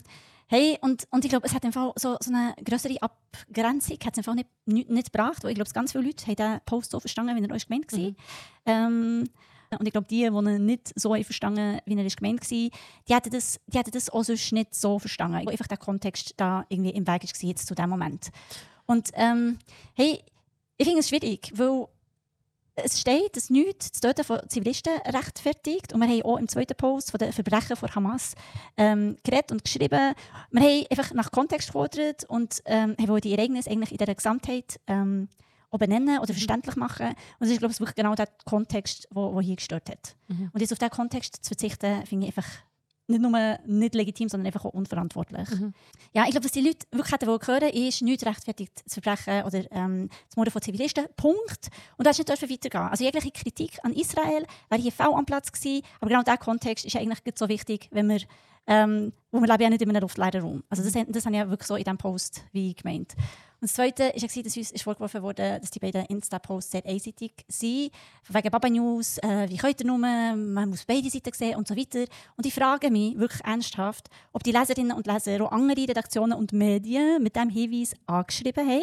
hey, und, und ich glaube, es hat einfach so, so eine größere Abgrenzung hat es einfach nicht, nicht, nicht gebracht. weil Ich glaube, ganz viele Leute haben diesen Post so verstanden, wie er euch gemeint war. Ähm, und ich glaube, die, die ihn nicht so verstanden wie er ist gemeint war, die hätten das, die hätten das auch sonst nicht so verstanden. Einfach der Kontext da irgendwie im Weg war jetzt zu dem Moment. Und ähm, hey, ich finde es schwierig, weil es steht, dass nichts das Töten von Zivilisten rechtfertigt. Und wir haben auch im zweiten Post von den Verbrechen von Hamas ähm, geredet und geschrieben. Wir haben einfach nach Kontext gefordert und ähm, haben die Ereignisse eigentlich in dieser Gesamtheit ähm, auch benennen oder verständlich machen. Und das ist, glaube ich, wirklich genau der Kontext, der hier gestört hat. Mhm. Und jetzt auf diesen Kontext zu verzichten, finde ich einfach nicht nur nicht legitim, sondern einfach auch unverantwortlich. Mhm. Ja, ich glaube, was die Leute wirklich hätten hören ist, nichts rechtfertigt zu verbrechen oder ähm, das Morden von Zivilisten. Punkt. Und das ist nicht weitergehen. Also jegliche Kritik an Israel wäre hier voll am Platz gewesen. Aber genau dieser Kontext ist eigentlich so wichtig, wenn wir ähm, wo wir leben ja nicht in einem luftleeren Raum. Also das, das habe ich ja wirklich so in diesem Post wie gemeint. Und das Zweite war, dass uns ist vorgeworfen wurde, dass die beiden Insta-Posts sehr einseitig sind. Wegen Baba News, äh, wie könnt ihr nur, man muss beide Seiten sehen und so weiter. Und ich frage mich wirklich ernsthaft, ob die Leserinnen und Leser auch andere Redaktionen und Medien mit diesem Hinweis angeschrieben haben.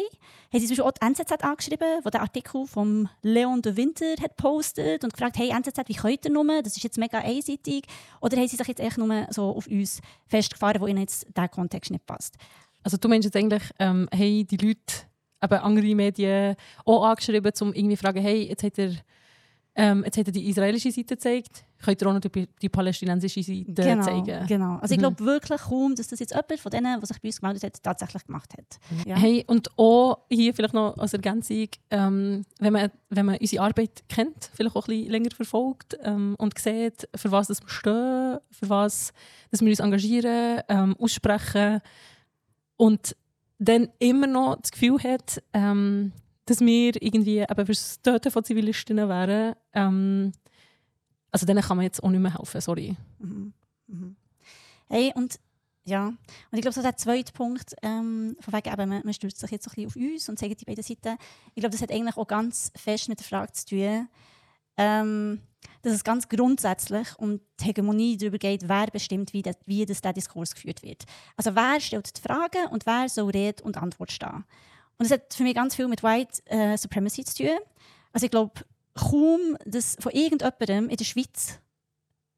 Haben sie zum Beispiel auch die NZZ angeschrieben, wo der Artikel von Leon de Winter hat postet und gefragt, hey NZZ, wie könnt ihr nur, das ist jetzt mega einseitig. Oder haben sie sich jetzt echt nur so auf uns festgefahren, wo ihnen jetzt der Kontext nicht passt. Also du meinst jetzt eigentlich, ähm, hey, die Leute, eben andere Medien auch angeschrieben, um irgendwie zu fragen, hey, jetzt hat er, ähm, jetzt hat er die israelische Seite gezeigt, könnt ihr auch noch die, die palästinensische Seite genau, zeigen? Genau, also ich mhm. glaube wirklich kaum, dass das jetzt jemand von denen, der sich bei uns gemeldet hat, tatsächlich gemacht hat. Ja. Hey, und auch hier vielleicht noch als Ergänzung, ähm, wenn, man, wenn man unsere Arbeit kennt, vielleicht auch ein bisschen länger verfolgt ähm, und sieht, für was wir stehen, für was dass wir uns engagieren, ähm, aussprechen, und dann immer noch das Gefühl hat, ähm, dass wir irgendwie eben für das Töten von Zivilistinnen wären, ähm, also denen kann man jetzt auch nicht mehr helfen, sorry. Mhm. Mhm. Hey, und ja, und ich glaube, so der zweite Punkt, ähm, von wegen eben, man, man stürzt sich jetzt so ein bisschen auf uns und sagt die beiden Seiten, ich glaube, das hat eigentlich auch ganz fest mit der Frage zu tun, ähm, dass es ganz grundsätzlich um die Hegemonie darüber geht, wer bestimmt, wie, das, wie das der Diskurs geführt wird. Also wer stellt die Fragen und wer soll Rede und Antwort stehen. Und das hat für mich ganz viel mit White äh, Supremacy zu tun. Also ich glaube, kaum, dass von irgendjemandem in der Schweiz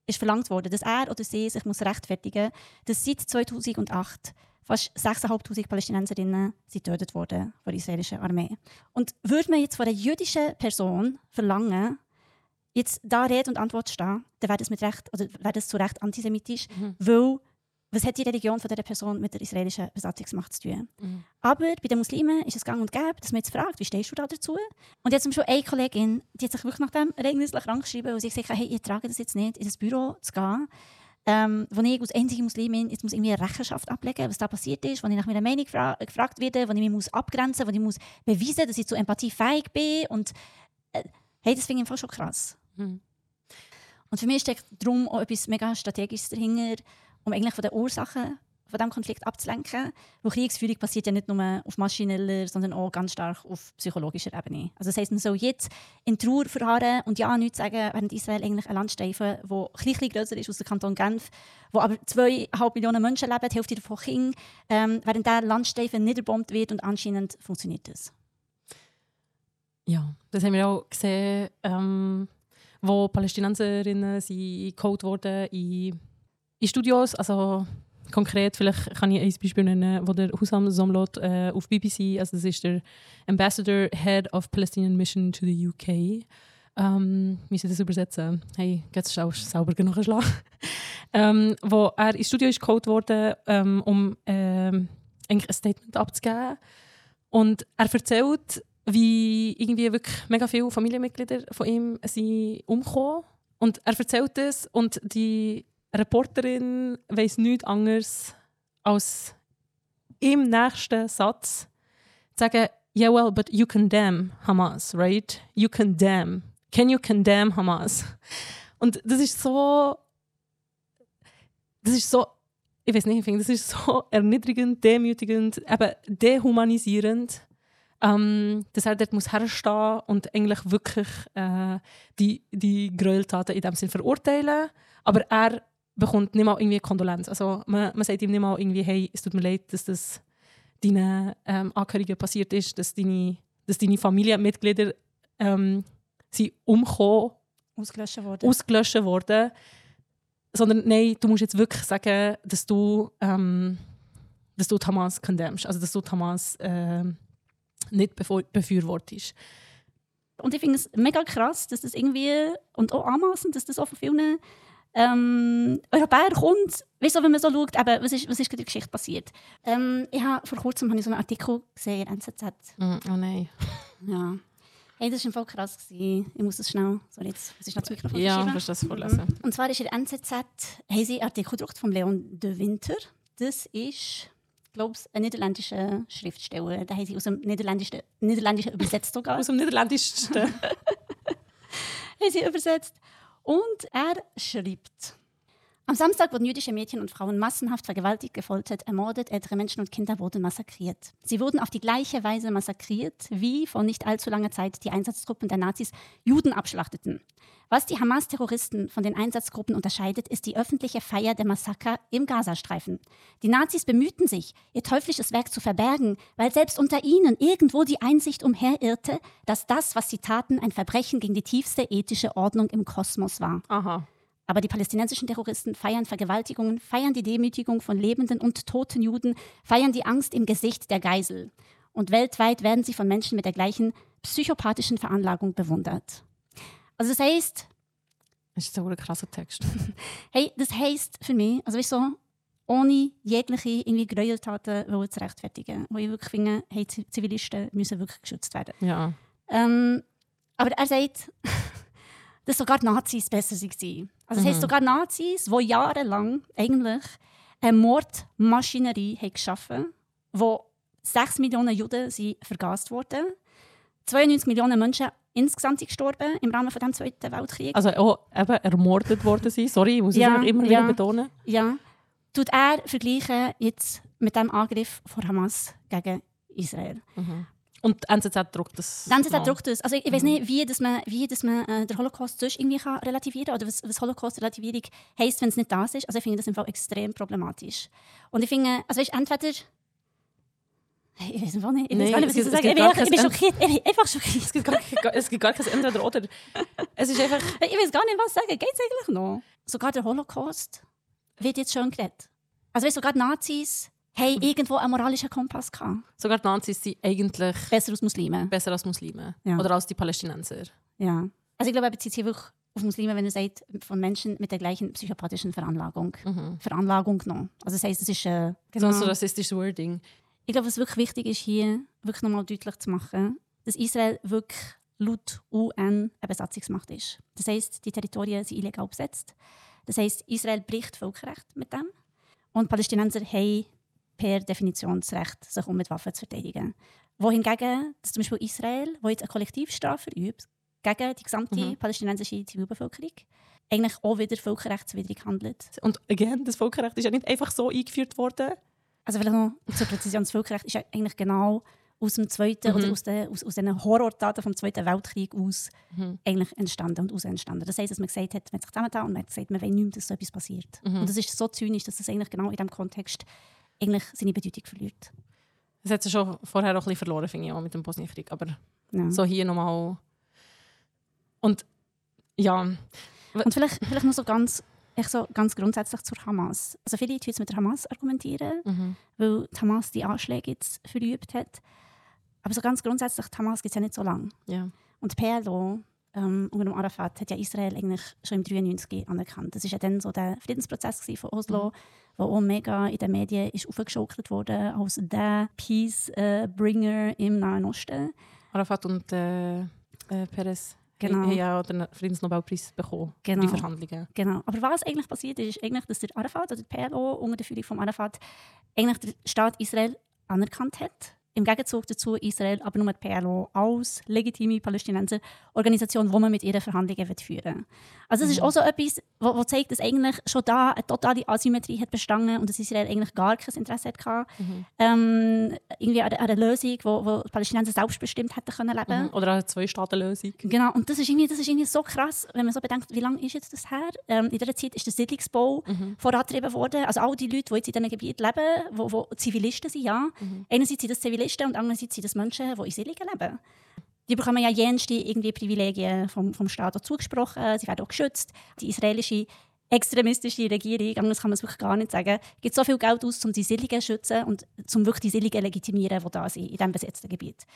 ist verlangt worden, dass er oder sie sich muss rechtfertigen muss, dass seit 2008 fast 6'500 Palästinenserinnen sind getötet worden von der israelischen Armee. Und würde man jetzt von einer jüdischen Person verlangen, jetzt da Rede und Antwort stehen, dann wäre das, mit Recht, oder wäre das zu Recht antisemitisch, mhm. weil was hat die Religion von dieser Person mit der israelischen Besatzungsmacht zu tun? Mhm. Aber bei den Muslimen ist es gang und gäbe, dass man jetzt fragt, wie stehst du da dazu? Und jetzt schon eine Kollegin, die hat sich wirklich nach dem Ereignis krank geschrieben und sie gesagt, hey, ihr tragt das jetzt nicht, in das Büro zu gehen. Ähm, wo ich als einzige Muslimin jetzt muss irgendwie eine Rechenschaft ablegen was da passiert ist, wo ich nach meiner Meinung gefra gefragt werde, wo ich mich muss abgrenzen muss, wo ich muss beweisen dass ich zu empathiefähig bin. Und äh, hey, das finde ich einfach schon krass. Mhm. Und für mich steckt darum auch etwas mega Strategisches dahinter, um eigentlich von den Ursachen von diesem Konflikt abzulenken. Weil Kriegsführung passiert ja nicht nur auf maschineller, sondern auch ganz stark auf psychologischer Ebene. Also das heisst, man soll jetzt in Trauer verharren und ja nichts sagen, während Israel eigentlich ein Landstreifen, der ein grösser ist aus dem Kanton Genf, wo aber zweieinhalb Millionen Menschen leben, die Hälfte davon Kinder, ähm, während dieser Landstreifen niederbombt wird und anscheinend funktioniert das. Ja, das haben wir auch gesehen. Ähm wo Palästinenserinnen sind geholt wurden in, in Studios. Also konkret, vielleicht kann ich ein Beispiel nennen, wo der Husam Somlot äh, auf BBC, also das ist der Ambassador Head of Palestinian Mission to the UK, ähm, wie sie das übersetzen? Hey, jetzt auch sauber genug einen ähm, wo er ins Studio ist geholt wurde, ähm, um ähm, ein Statement abzugeben. Und er erzählt wie irgendwie wirklich mega viele Familienmitglieder von ihm sind umgekommen. Und er erzählt es und die Reporterin weiß nichts anderes als im nächsten Satz zu sagen, yeah, well, but you condemn Hamas, right? You condemn. Can you condemn Hamas? Und das ist so, das ist so, ich weiß nicht, ich finde, das ist so erniedrigend, demütigend, eben dehumanisierend ähm, dass er dort muss herstehen und eigentlich wirklich äh, die, die Gräueltaten in dem Sinne verurteilen. Aber er bekommt nicht mal irgendwie Kondolenz. Also man, man sagt ihm nicht mal irgendwie, hey, es tut mir leid, dass das deinen ähm, Angehörigen passiert ist, dass deine, dass deine Familienmitglieder ähm, sind umgekommen, ausgelöscht worden. ausgelöscht worden. Sondern nein, du musst jetzt wirklich sagen, dass du, ähm, dass du Hamas condemnst, also dass du Hamas ähm, nicht befürwortest. Und ich finde es mega krass, dass das irgendwie, und auch anmaßend, dass das auch von vielen ähm, Europäern kommt. Weißt du, wenn man so schaut, eben, was ist, was ist in der Geschichte passiert. Ähm, ich habe vor kurzem habe ich so einen Artikel gesehen in NZZ. Mm, oh nein. Ja. Hey, das war voll krass. Gewesen. Ich muss das schnell, sorry, jetzt muss ich schnell das Mikrofon Ja, du das vorlesen? Mhm. Und zwar ist in der NZZ haben sie einen Artikel gedruckt von Leon de Winter. Das ist, glaube ich, ein niederländischer Schriftsteller. Den haben sie aus dem Niederländischen, Niederländischen übersetzt sogar. Aus dem Niederländischsten. haben sie übersetzt. Und er schreibt. Am Samstag wurden jüdische Mädchen und Frauen massenhaft vergewaltigt, gefoltert, ermordet, ältere Menschen und Kinder wurden massakriert. Sie wurden auf die gleiche Weise massakriert, wie vor nicht allzu langer Zeit die Einsatzgruppen der Nazis Juden abschlachteten. Was die Hamas-Terroristen von den Einsatzgruppen unterscheidet, ist die öffentliche Feier der Massaker im Gazastreifen. Die Nazis bemühten sich, ihr teuflisches Werk zu verbergen, weil selbst unter ihnen irgendwo die Einsicht umherirrte, dass das, was sie taten, ein Verbrechen gegen die tiefste ethische Ordnung im Kosmos war. Aha. Aber die palästinensischen Terroristen feiern Vergewaltigungen, feiern die Demütigung von lebenden und toten Juden, feiern die Angst im Gesicht der Geisel. Und weltweit werden sie von Menschen mit der gleichen psychopathischen Veranlagung bewundert. Also das heißt, Das ist so ein krasser Text. hey, das heißt für mich, also weißt du, so, ohne jegliche irgendwie Gräueltaten zu rechtfertigen, wo ich wirklich finde, hey, Zivilisten müssen wirklich geschützt werden. Ja. Ähm, aber er sagt, dass sogar Nazis besser waren. Also das heisst, sogar Nazis, die jahrelang eigentlich eine Mordmaschinerie haben geschaffen wo 6 Millionen Juden sind vergast wurden. 92 Millionen Menschen insgesamt sind gestorben im Rahmen von dem Zweiten Weltkrieg. Also auch eben ermordet worden sind. Sorry, ich muss Ja, immer ja. wieder betonen. Ja, tut er vergleichen jetzt mit dem Angriff von Hamas gegen Israel. Und die NZZ druckt das. Ist noch. druckt das. Also ich, ich weiß nicht, wie, dass man, wie dass man äh, den Holocaust sonst irgendwie kann relativieren oder was, was Holocaust-Relativierung heisst, wenn es nicht das ist. Also ich finde das im Fall extrem problematisch. Und ich finde, also weißt, entweder... Ich weiß einfach nicht, ich weiß gar nicht, was ich es soll. Ich bin, ich bin gar schockiert. Ich bin einfach schockiert. Es gibt gar, es gibt gar kein Entweder oder. Es ist einfach. Ich weiß gar nicht, was sagen. Geht es eigentlich noch? Sogar der Holocaust wird jetzt schön geredet. Also weißt, sogar die Nazis haben irgendwo einen moralischen Kompass gehabt. Sogar die Nazis sind eigentlich Besser als Muslime. besser als Muslime. Ja. Oder als die Palästinenser. Ja. Also ich glaube, er bezieht sich wirklich auf Muslime, wenn er sagt, von Menschen mit der gleichen psychopathischen Veranlagung. Veranlagung noch. Also das heisst, es ist... Äh, Genau. So rassistisches Wording. Ich glaube, was wirklich wichtig ist hier, wirklich nochmal deutlich zu machen, dass Israel wirklich laut UN eine Besatzungsmacht ist. Das heisst, die Territorien sind illegal besetzt. Das heisst, Israel bricht Völkerrecht mit dem. Und Palästinenser haben per Definition das Recht, sich um mit Waffen zu verteidigen. Wohingegen, dass zum Beispiel Israel, wo jetzt eine Kollektivstrafe verübt, gegen die gesamte palästinensische Zivilbevölkerung, eigentlich auch wieder völkerrechtswidrig handelt. Und again, das Völkerrecht ist ja nicht einfach so eingeführt worden. Also vielleicht noch zur Präzision, das Völkerrecht ist ja eigentlich genau aus dem Zweiten oder aus, den, aus, aus den Horrortaten vom Zweiten Weltkrieg aus eigentlich entstanden und aus entstanden. Das heisst, dass man gesagt hat, man hat sich zusammengetan und man hat gesagt, man will nicht dass so etwas passiert. Und das ist so zynisch, dass das eigentlich genau in diesem Kontext eigentlich seine Bedeutung verliert. Das hat sie schon vorher auch ein bisschen verloren, finde ich, auch mit dem Bosnienkrieg. Aber Ja. so hier nochmal. Und ja, Und vielleicht, vielleicht noch so ganz, echt so ganz grundsätzlich zur Hamas. Also viele jetzt mit der Hamas argumentieren, weil die Hamas die Anschläge jetzt verübt hat. Aber so ganz grundsätzlich, die Hamas gibt es ja nicht so lange. ja. Und PLO ähm, unter dem Arafat hat ja Israel eigentlich schon im 93 anerkannt. Das war ja dann so der Friedensprozess von Oslo, wo auch mega in den Medien ist aufgeschaukelt wurde als der Peace-Bringer im Nahen Osten. Arafat und äh, äh, Perez Genau. haben ja auch den Friedensnobelpreis bekommen Genau. die Verhandlungen. Genau. Aber was eigentlich passiert ist, ist eigentlich, dass der Arafat oder die PLO unter der Führung von Arafat eigentlich den Staat Israel anerkannt hat. Im Gegenzug dazu Israel aber nur die PLO als legitime Palästinenser-Organisation, wo man mit ihren Verhandlungen führen will. Also es ist auch so etwas, wo, wo zeigt, dass eigentlich schon da eine totale Asymmetrie hat bestanden und dass Israel eigentlich gar kein Interesse hatte, ähm, irgendwie an, einer Lösung, wo, wo die Palästinenser selbstbestimmt hätten können leben Mhm. Oder eine Zwei-Staaten-Lösung. Genau, und das ist, irgendwie, das ist irgendwie so krass, wenn man so bedenkt, wie lange ist jetzt das her? Ähm, in dieser Zeit ist der Siedlungsbau vorangetrieben worden. Also all die Leute, die jetzt in diesen Gebieten leben, wo, wo Zivilisten sind, ja. Einerseits sind das Zivilisten und andererseits sind das Menschen, die in Siedlungen leben. Die bekommen ja jenste irgendwie Privilegien vom, vom Staat zugesprochen, sie werden auch geschützt. Die israelische extremistische Regierung, anders kann man es wirklich gar nicht sagen, gibt so viel Geld aus, um die Siedlungen zu schützen und um wirklich die Siedlungen legitimieren, die da sind, in diesem besetzten Gebiet.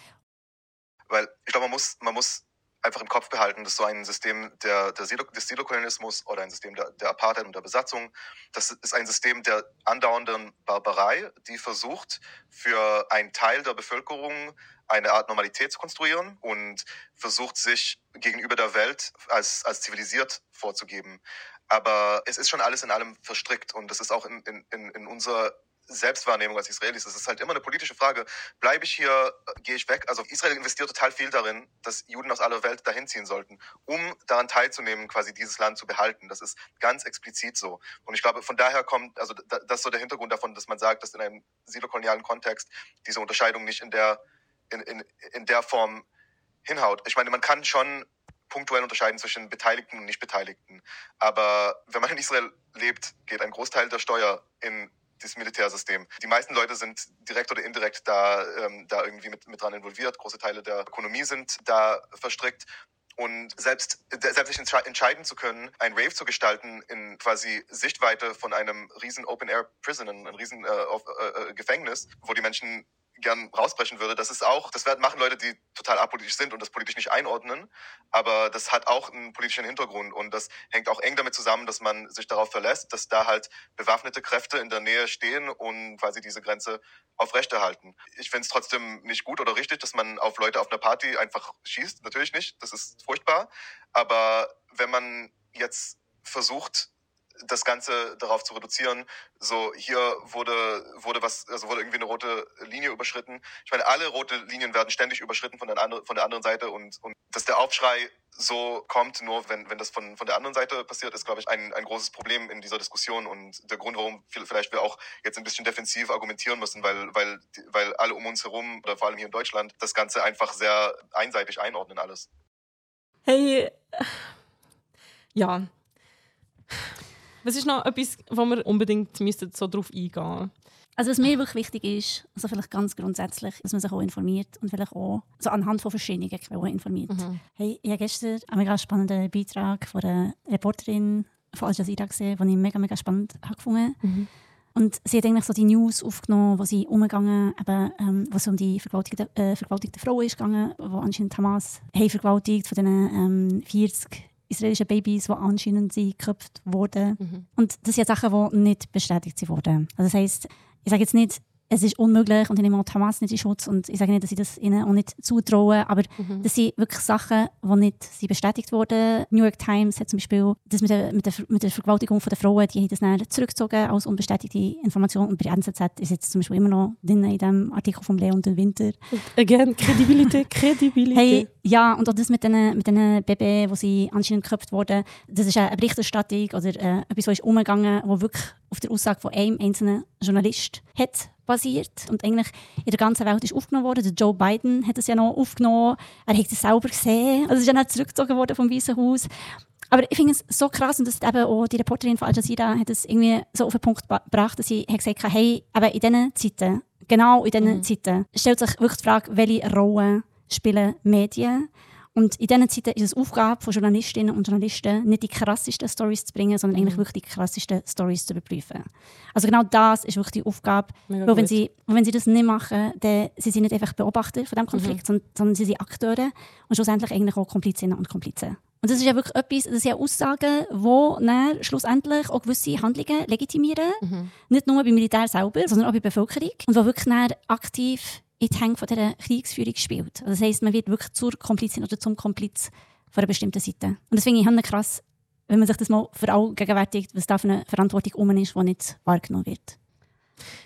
Weil ich glaube, man muss, man muss einfach im Kopf behalten, dass so ein System der, der Silo, des Silokolonialismus oder ein System der, der Apartheid und der Besatzung, das ist ein System der andauernden Barbarei, die versucht, für einen Teil der Bevölkerung eine Art Normalität zu konstruieren und versucht sich gegenüber der Welt als, als zivilisiert vorzugeben. Aber es ist schon alles in allem verstrickt und das ist auch in, in, in unserer Selbstwahrnehmung als Israelis. Es ist halt immer eine politische Frage. Bleibe ich hier, gehe ich weg? Also Israel investiert total viel darin, dass Juden aus aller Welt dahin ziehen sollten, um daran teilzunehmen, quasi dieses Land zu behalten. Das ist ganz explizit so. Und ich glaube, von daher kommt, also das ist so der Hintergrund davon, dass man sagt, dass in einem silokolonialen Kontext diese Unterscheidung nicht in der, in, in, in der Form hinhaut. Ich meine, man kann schon punktuell unterscheiden zwischen Beteiligten und Nichtbeteiligten. Aber wenn man in Israel lebt, geht ein Großteil der Steuer in das Militärsystem. Die meisten Leute sind direkt oder indirekt da, ähm, da irgendwie mit, mit dran involviert. Große Teile der Ökonomie sind da verstrickt. Und selbst, selbst sich entscheiden zu können, ein Rave zu gestalten in quasi Sichtweite von einem riesen Open-Air-Prison, ein riesen äh, äh, äh, Gefängnis, wo die Menschen gern rausbrechen würde. Das ist auch, das machen Leute, die total apolitisch sind und das politisch nicht einordnen. Aber das hat auch einen politischen Hintergrund und das hängt auch eng damit zusammen, dass man sich darauf verlässt, dass da halt bewaffnete Kräfte in der Nähe stehen und quasi diese Grenze aufrechterhalten. Ich finde es trotzdem nicht gut oder richtig, dass man auf Leute auf einer Party einfach schießt. Natürlich nicht. Das ist furchtbar. Aber wenn man jetzt versucht, das Ganze darauf zu reduzieren, so hier wurde, wurde was, also wurde irgendwie eine rote Linie überschritten. Ich meine, alle rote Linien werden ständig überschritten von der, anderen, von der anderen Seite und, und dass der Aufschrei so kommt, nur wenn, wenn das von, von der anderen Seite passiert, ist, glaube ich, ein, ein großes Problem in dieser Diskussion und der Grund, warum vielleicht wir auch jetzt ein bisschen defensiv argumentieren müssen, weil, weil, weil alle um uns herum oder vor allem hier in Deutschland das Ganze einfach sehr einseitig einordnen alles. Hey, ja. Was ist noch etwas, wo wir unbedingt müssen so drauf eingehen also was mir wirklich wichtig ist, also vielleicht ganz grundsätzlich, dass man sich auch informiert und vielleicht auch so anhand von verschiedenen Quellen informiert. Mhm. Hey, ich habe gestern einen mega spannenden Beitrag von einer Reporterin von Al Jazeera gesehen, den ich mega, mega spannend habe gefunden mhm. Und sie hat eigentlich so die News aufgenommen, wo sie umgegangen, eben, ähm, was um die vergewaltigten, äh, vergewaltigte Frauen ist gegangen, wo anscheinend Hamas haben vergewaltigt von diesen ähm, 40 israelischen Babys, die anscheinend geköpft wurden. Mhm. Und das sind Sachen, die nicht bestätigt wurden. Also das heisst, ich sage jetzt nicht, es ist unmöglich und ich nehme auch die Hamas nicht in Schutz und ich sage nicht, dass ich das ihnen auch nicht zutraue, aber mhm. das sind wirklich Sachen, die nicht sind bestätigt wurden. New York Times hat zum Beispiel das mit der, mit der, mit der Vergewaltigung der Frauen, die haben das dann zurückgezogen als unbestätigte Information und bei NZZ ist jetzt zum Beispiel immer noch drin in dem Artikel von Leon den Winter. Again, Kredibilität, Kredibilität. Hey, ja, und auch das mit den, mit den Babys, wo sie anscheinend geköpft wurden, das ist eine Berichterstattung oder äh, etwas, was ist umgegangen, wo wirklich auf der Aussage von einem einzelnen Journalist hat basiert und eigentlich in der ganzen Welt ist aufgenommen worden. Der Joe Biden hat es ja noch aufgenommen. Er hat es selber gesehen. Also es ist ja nicht zurückgezogen worden vom Weißen Haus. Aber ich finde es so krass und das eben auch die Reporterin von Al Jazeera hat es irgendwie so auf den Punkt gebracht, dass sie hat gesagt hat, hey, aber in diesen Zeiten, genau in diesen mhm. Zeiten, stellt sich wirklich die Frage, welche Rolle spielen Medien und in diesen Zeiten ist es Aufgabe von Journalistinnen und Journalisten, nicht die krassesten Stories zu bringen, sondern mhm. eigentlich wirklich die krassesten Stories zu überprüfen. Also genau das ist wirklich die Aufgabe. weil wenn sie, wenn sie das nicht machen, dann sind sie nicht einfach Beobachter von diesem Konflikt, mhm. sondern, sie sind Akteure und schlussendlich eigentlich auch Komplizinnen und Komplizen. Und das ist ja wirklich etwas, das sind Aussagen, die schlussendlich auch gewisse Handlungen legitimieren. Mhm. Nicht nur beim Militär selber, sondern auch bei der Bevölkerung. Und die wirklich aktiv in die Hände dieser Kriegsführung spielt. Also das heisst, man wird wirklich zur Komplizin oder zum Kompliz von einer bestimmten Seite. Und deswegen ich krass, wenn man sich das mal verallgegenwärtigt, was da für eine Verantwortung um ist, die nicht wahrgenommen wird.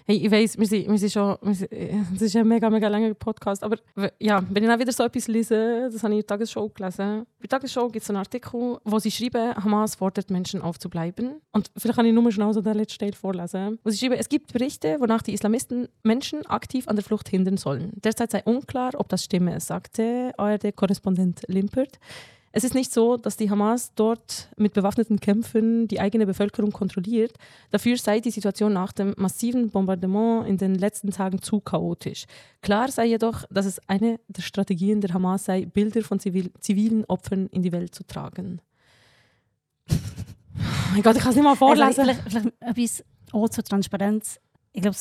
Hey, ich weiss, wir sind, wir sind schon, das ist ein mega, mega langer Podcast, aber ja, wenn ich dann wieder so etwas lese, das habe ich in der Tagesschau gelesen. Bei der Tagesschau gibt es einen Artikel, wo sie schreiben, Hamas fordert Menschen aufzubleiben. Und vielleicht kann ich nur schnell so den letzten Teil vorlesen. Wo sie schreiben, es gibt Berichte, wonach die Islamisten Menschen aktiv an der Flucht hindern sollen. Derzeit sei unklar, ob das stimme, sagte ARD-Korrespondent Limpert. Es ist nicht so, dass die Hamas dort mit bewaffneten Kämpfen die eigene Bevölkerung kontrolliert. Dafür sei die Situation nach dem massiven Bombardement in den letzten Tagen zu chaotisch. Klar sei jedoch, dass es eine der Strategien der Hamas sei, Bilder von zivil zivilen Opfern in die Welt zu tragen. oh mein Gott, ich kann es nicht mal vorlesen. Also, vielleicht, vielleicht etwas auch zur Transparenz. Ich glaube,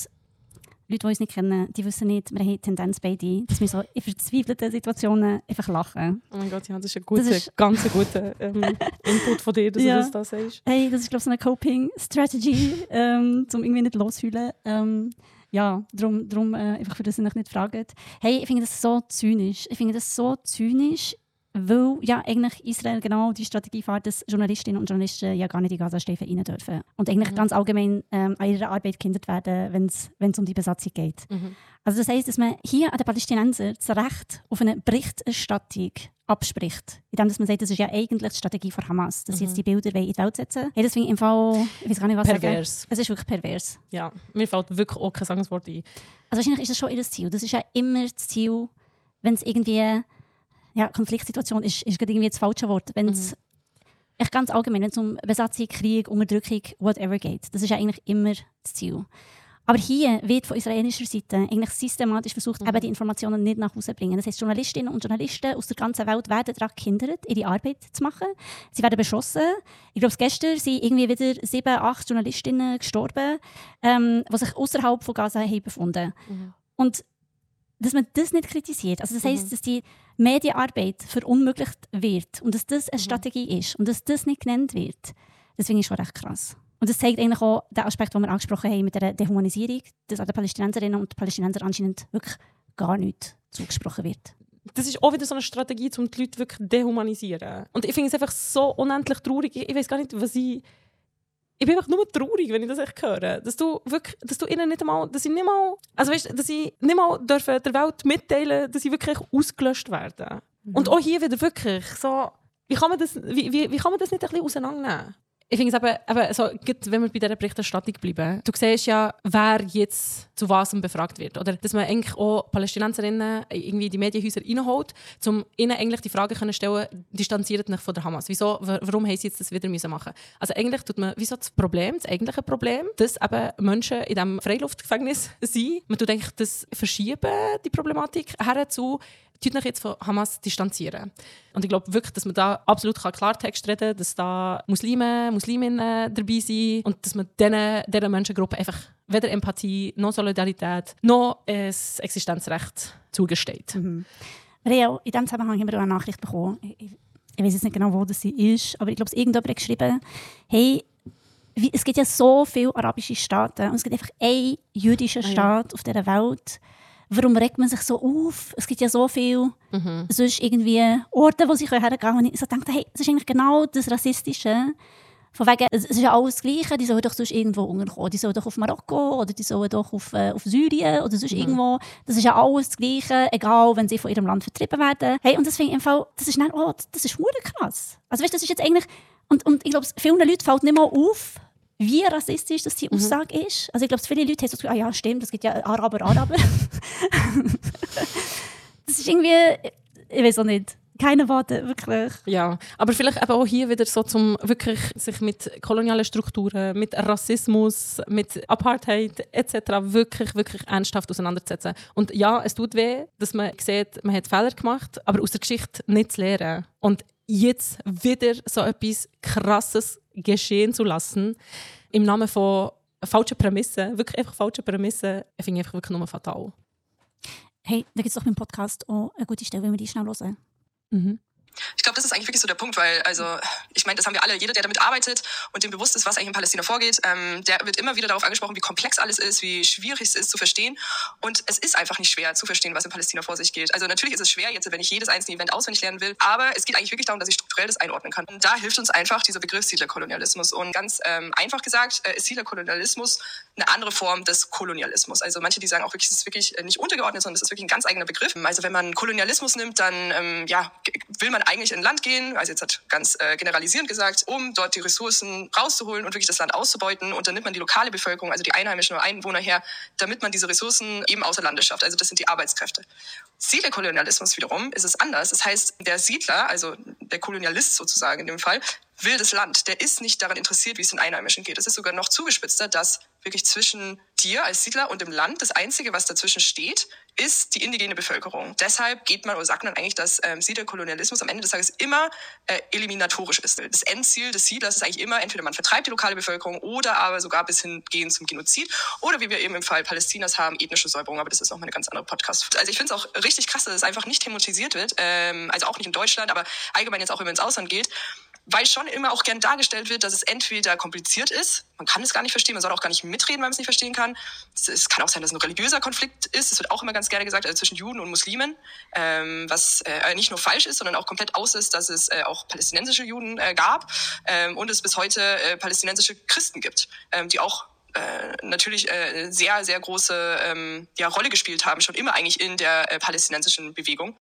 Leute, die uns nicht kennen, die wissen nicht, wir haben Tendenz beide, dass wir so in verzweifelten Situationen einfach lachen. Oh mein Gott, ja, das ist ein guter, ist ganz ein guter ähm, Input von dir, dass ja. du das da sagst. Hey, das ist, glaube ich, so eine Coping-Strategy, ähm, um irgendwie nicht loszufühlen. Ähm, ja, darum, darum äh, einfach für das ihr euch nicht fragt. Hey, ich finde das so zynisch. Ich finde das so zynisch, weil ja eigentlich Israel genau die Strategie fährt, dass Journalistinnen und Journalisten ja gar nicht in Gazastreifen rein dürfen. Und eigentlich mhm. ganz allgemein ähm, an ihrer Arbeit gehindert werden, wenn es um die Besatzung geht. Mhm. Also das heisst, dass man hier an den Palästinensern das Recht auf eine Berichterstattung abspricht. Indem man sagt, das ist ja eigentlich die Strategie von Hamas, dass mhm. sie jetzt die Bilder in die Welt setzen hey, das finde ich im Fall, ich weiß gar nicht, was Pervers. Sagen. Es ist wirklich pervers. Ja, mir fällt wirklich auch kein Sangswort ein. Also wahrscheinlich ist das schon ihr Ziel. Das ist ja immer das Ziel, wenn es irgendwie ja, Konfliktsituation ist, ist irgendwie das falsche Wort. Wenn es mhm. ganz allgemein, wenn es um Besatzung, Krieg, Unterdrückung, whatever geht, das ist ja eigentlich immer das Ziel. Aber hier wird von israelischer Seite eigentlich systematisch versucht, mhm. eben die Informationen nicht nach Hause zu bringen. Das heißt, Journalistinnen und Journalisten aus der ganzen Welt werden daran gehindert, ihre Arbeit zu machen. Sie werden beschossen. Ich glaube, gestern sind irgendwie wieder sieben, acht Journalistinnen gestorben, ähm, die sich außerhalb von Gaza haben befunden. Mhm. Und dass man das nicht kritisiert. Also das heißt, mhm. dass die Medienarbeit verunmöglicht wird und dass das eine mhm. Strategie ist und dass das nicht genannt wird, das finde ich schon recht krass. Und das zeigt eigentlich auch den Aspekt, den wir angesprochen haben mit der Dehumanisierung, dass an den Palästinenserinnen und Palästinenser anscheinend wirklich gar nichts zugesprochen wird. Das ist auch wieder so eine Strategie, um die Leute wirklich dehumanisieren. Und ich finde es einfach so unendlich traurig. Ich, ich weiß gar nicht, was ich ich bin einfach nur traurig, wenn ich das echt höre. Dass du wirklich, dass du ihnen nicht einmal, dass sie nicht mal, also weißt, dass sie nicht mal dürfen der Welt mitteilen, dass sie wirklich ausgelöscht werden. Mhm. Und auch hier wieder wirklich so, wie kann man das, wie, wie, wie kann man das nicht ein bisschen auseinandernehmen? Ich finde es eben, eben so, wenn wir bei dieser Berichterstattung bleiben, du siehst ja, wer jetzt zu was befragt wird. Oder dass man eigentlich auch Palästinenserinnen irgendwie in die Medienhäuser reinholt, um ihnen eigentlich die Frage zu stellen, distanziert nicht von der Hamas. Wieso, warum haben sie jetzt das wieder müssen machen Also eigentlich tut man, wieso das Problem, das eigentliche Problem, dass eben Menschen in diesem Freiluftgefängnis sind. Man tut eigentlich das verschieben, die Problematik, her zu tut euch jetzt von Hamas distanzieren. Und ich glaube wirklich, dass man da absolut Klartext reden kann, dass da Muslime, Musliminnen dabei sind und dass man diesen, dieser Menschengruppe einfach weder Empathie, noch Solidarität, noch ein Existenzrecht zugesteht. Mhm. Maria, in diesem Zusammenhang haben wir auch eine Nachricht bekommen. Ich, ich weiß jetzt nicht genau, wo das sie ist, aber ich glaube, irgendjemand hat geschrieben, hey, es gibt ja so viele arabische Staaten und es gibt einfach einen jüdischen Staat ah, ja. auf dieser Welt warum regt man sich so auf? Es gibt ja so viele mhm. sonst irgendwie Orte, wo sie hergehen können. Und ich so dachte, hey, es ist eigentlich genau das Rassistische. Von wegen, es ist ja alles das Gleiche, die sollen doch sonst irgendwo unterkommen. Die sollen doch auf Marokko oder die sollen doch auf, äh, auf Syrien oder sonst mhm. irgendwo. Das ist ja alles das Gleiche, egal, wenn sie von ihrem Land vertrieben werden. Hey, und das finde ich im Fall, das ist, dann, oh, das ist krass. Also weißt, das ist jetzt eigentlich, und, und ich glaube, vielen Leuten fällt nicht mal auf, wie rassistisch das die mhm. Aussage mhm. ist. Also ich glaube, viele Leute haben so gesagt, ah ja, stimmt, es gibt ja Araber, Araber. das ist irgendwie, ich weiß auch nicht. Keine Worte, wirklich. Ja, aber vielleicht eben auch hier wieder so zum wirklich sich mit kolonialen Strukturen, mit Rassismus, mit Apartheid etc. wirklich, wirklich ernsthaft auseinanderzusetzen. Und ja, es tut weh, dass man sieht, man hat Fehler gemacht, aber aus der Geschichte nicht zu lernen. Und jetzt wieder so etwas Krasses geschehen zu lassen, im Namen von falschen Prämissen, wirklich einfach falschen Prämissen, finde ich einfach wirklich nur fatal. Hey, da gibt es doch im Podcast auch eine gute Stelle, wenn wir die schnell hören. Mhm. Ich glaube, das ist eigentlich wirklich so der Punkt, weil, also, ich meine, das haben wir alle, jeder, der damit arbeitet und dem bewusst ist, was eigentlich in Palästina vorgeht, ähm, der wird immer wieder darauf angesprochen, wie komplex alles ist, wie schwierig es ist zu verstehen. Und es ist einfach nicht schwer zu verstehen, was in Palästina vor sich geht. Also natürlich ist es schwer, jetzt, wenn ich jedes einzelne Event auswendig lernen will, aber es geht eigentlich wirklich darum, dass ich strukturell das einordnen kann. Und da hilft uns einfach dieser Begriff Siedlerkolonialismus. Und ganz ähm, einfach gesagt äh, ist Siedlerkolonialismus eine andere Form des Kolonialismus. Also manche, die sagen auch wirklich, es ist wirklich äh, nicht untergeordnet, sondern es ist wirklich ein ganz eigener Begriff. Also wenn man Kolonialismus nimmt, dann ähm, ja, will man eigentlich in Land gehen, also jetzt hat ganz äh, generalisierend gesagt, um dort die Ressourcen rauszuholen und wirklich das Land auszubeuten. Und dann nimmt man die lokale Bevölkerung, also die einheimischen Einwohner her, damit man diese Ressourcen eben außer Landes schafft. Also das sind die Arbeitskräfte. Ziel der Kolonialismus wiederum ist es anders. Das heißt, der Siedler, also der Kolonialist sozusagen in dem Fall, wildes Land. Der ist nicht daran interessiert, wie es den Einheimischen geht. Es ist sogar noch zugespitzter, dass wirklich zwischen dir als Siedler und dem Land das Einzige, was dazwischen steht, ist die indigene Bevölkerung. Deshalb geht man oder sagt man eigentlich, dass ähm, Siedlerkolonialismus am Ende des Tages immer äh, eliminatorisch ist. Das Endziel des Siedlers ist eigentlich immer, entweder man vertreibt die lokale Bevölkerung oder aber sogar bis hingehen zum Genozid oder wie wir eben im Fall Palästinas haben, ethnische Säuberung. Aber das ist noch mal eine ganz andere Podcast. Also ich finde es auch richtig krass, dass es einfach nicht thematisiert wird. Ähm, also auch nicht in Deutschland, aber allgemein jetzt auch, wenn man ins Ausland geht weil schon immer auch gern dargestellt wird, dass es entweder kompliziert ist, man kann es gar nicht verstehen, man soll auch gar nicht mitreden, weil man es nicht verstehen kann. Es, kann auch sein, dass es ein religiöser Konflikt ist, es wird auch immer ganz gerne gesagt, also zwischen Juden und Muslimen, ähm, was äh, nicht nur falsch ist, sondern auch komplett aus ist, dass es äh, auch palästinensische Juden äh, gab ähm, und es bis heute äh, palästinensische Christen gibt, ähm, die auch äh, natürlich äh, sehr, sehr große ähm, ja, Rolle gespielt haben, schon immer eigentlich in der äh, palästinensischen Bewegung.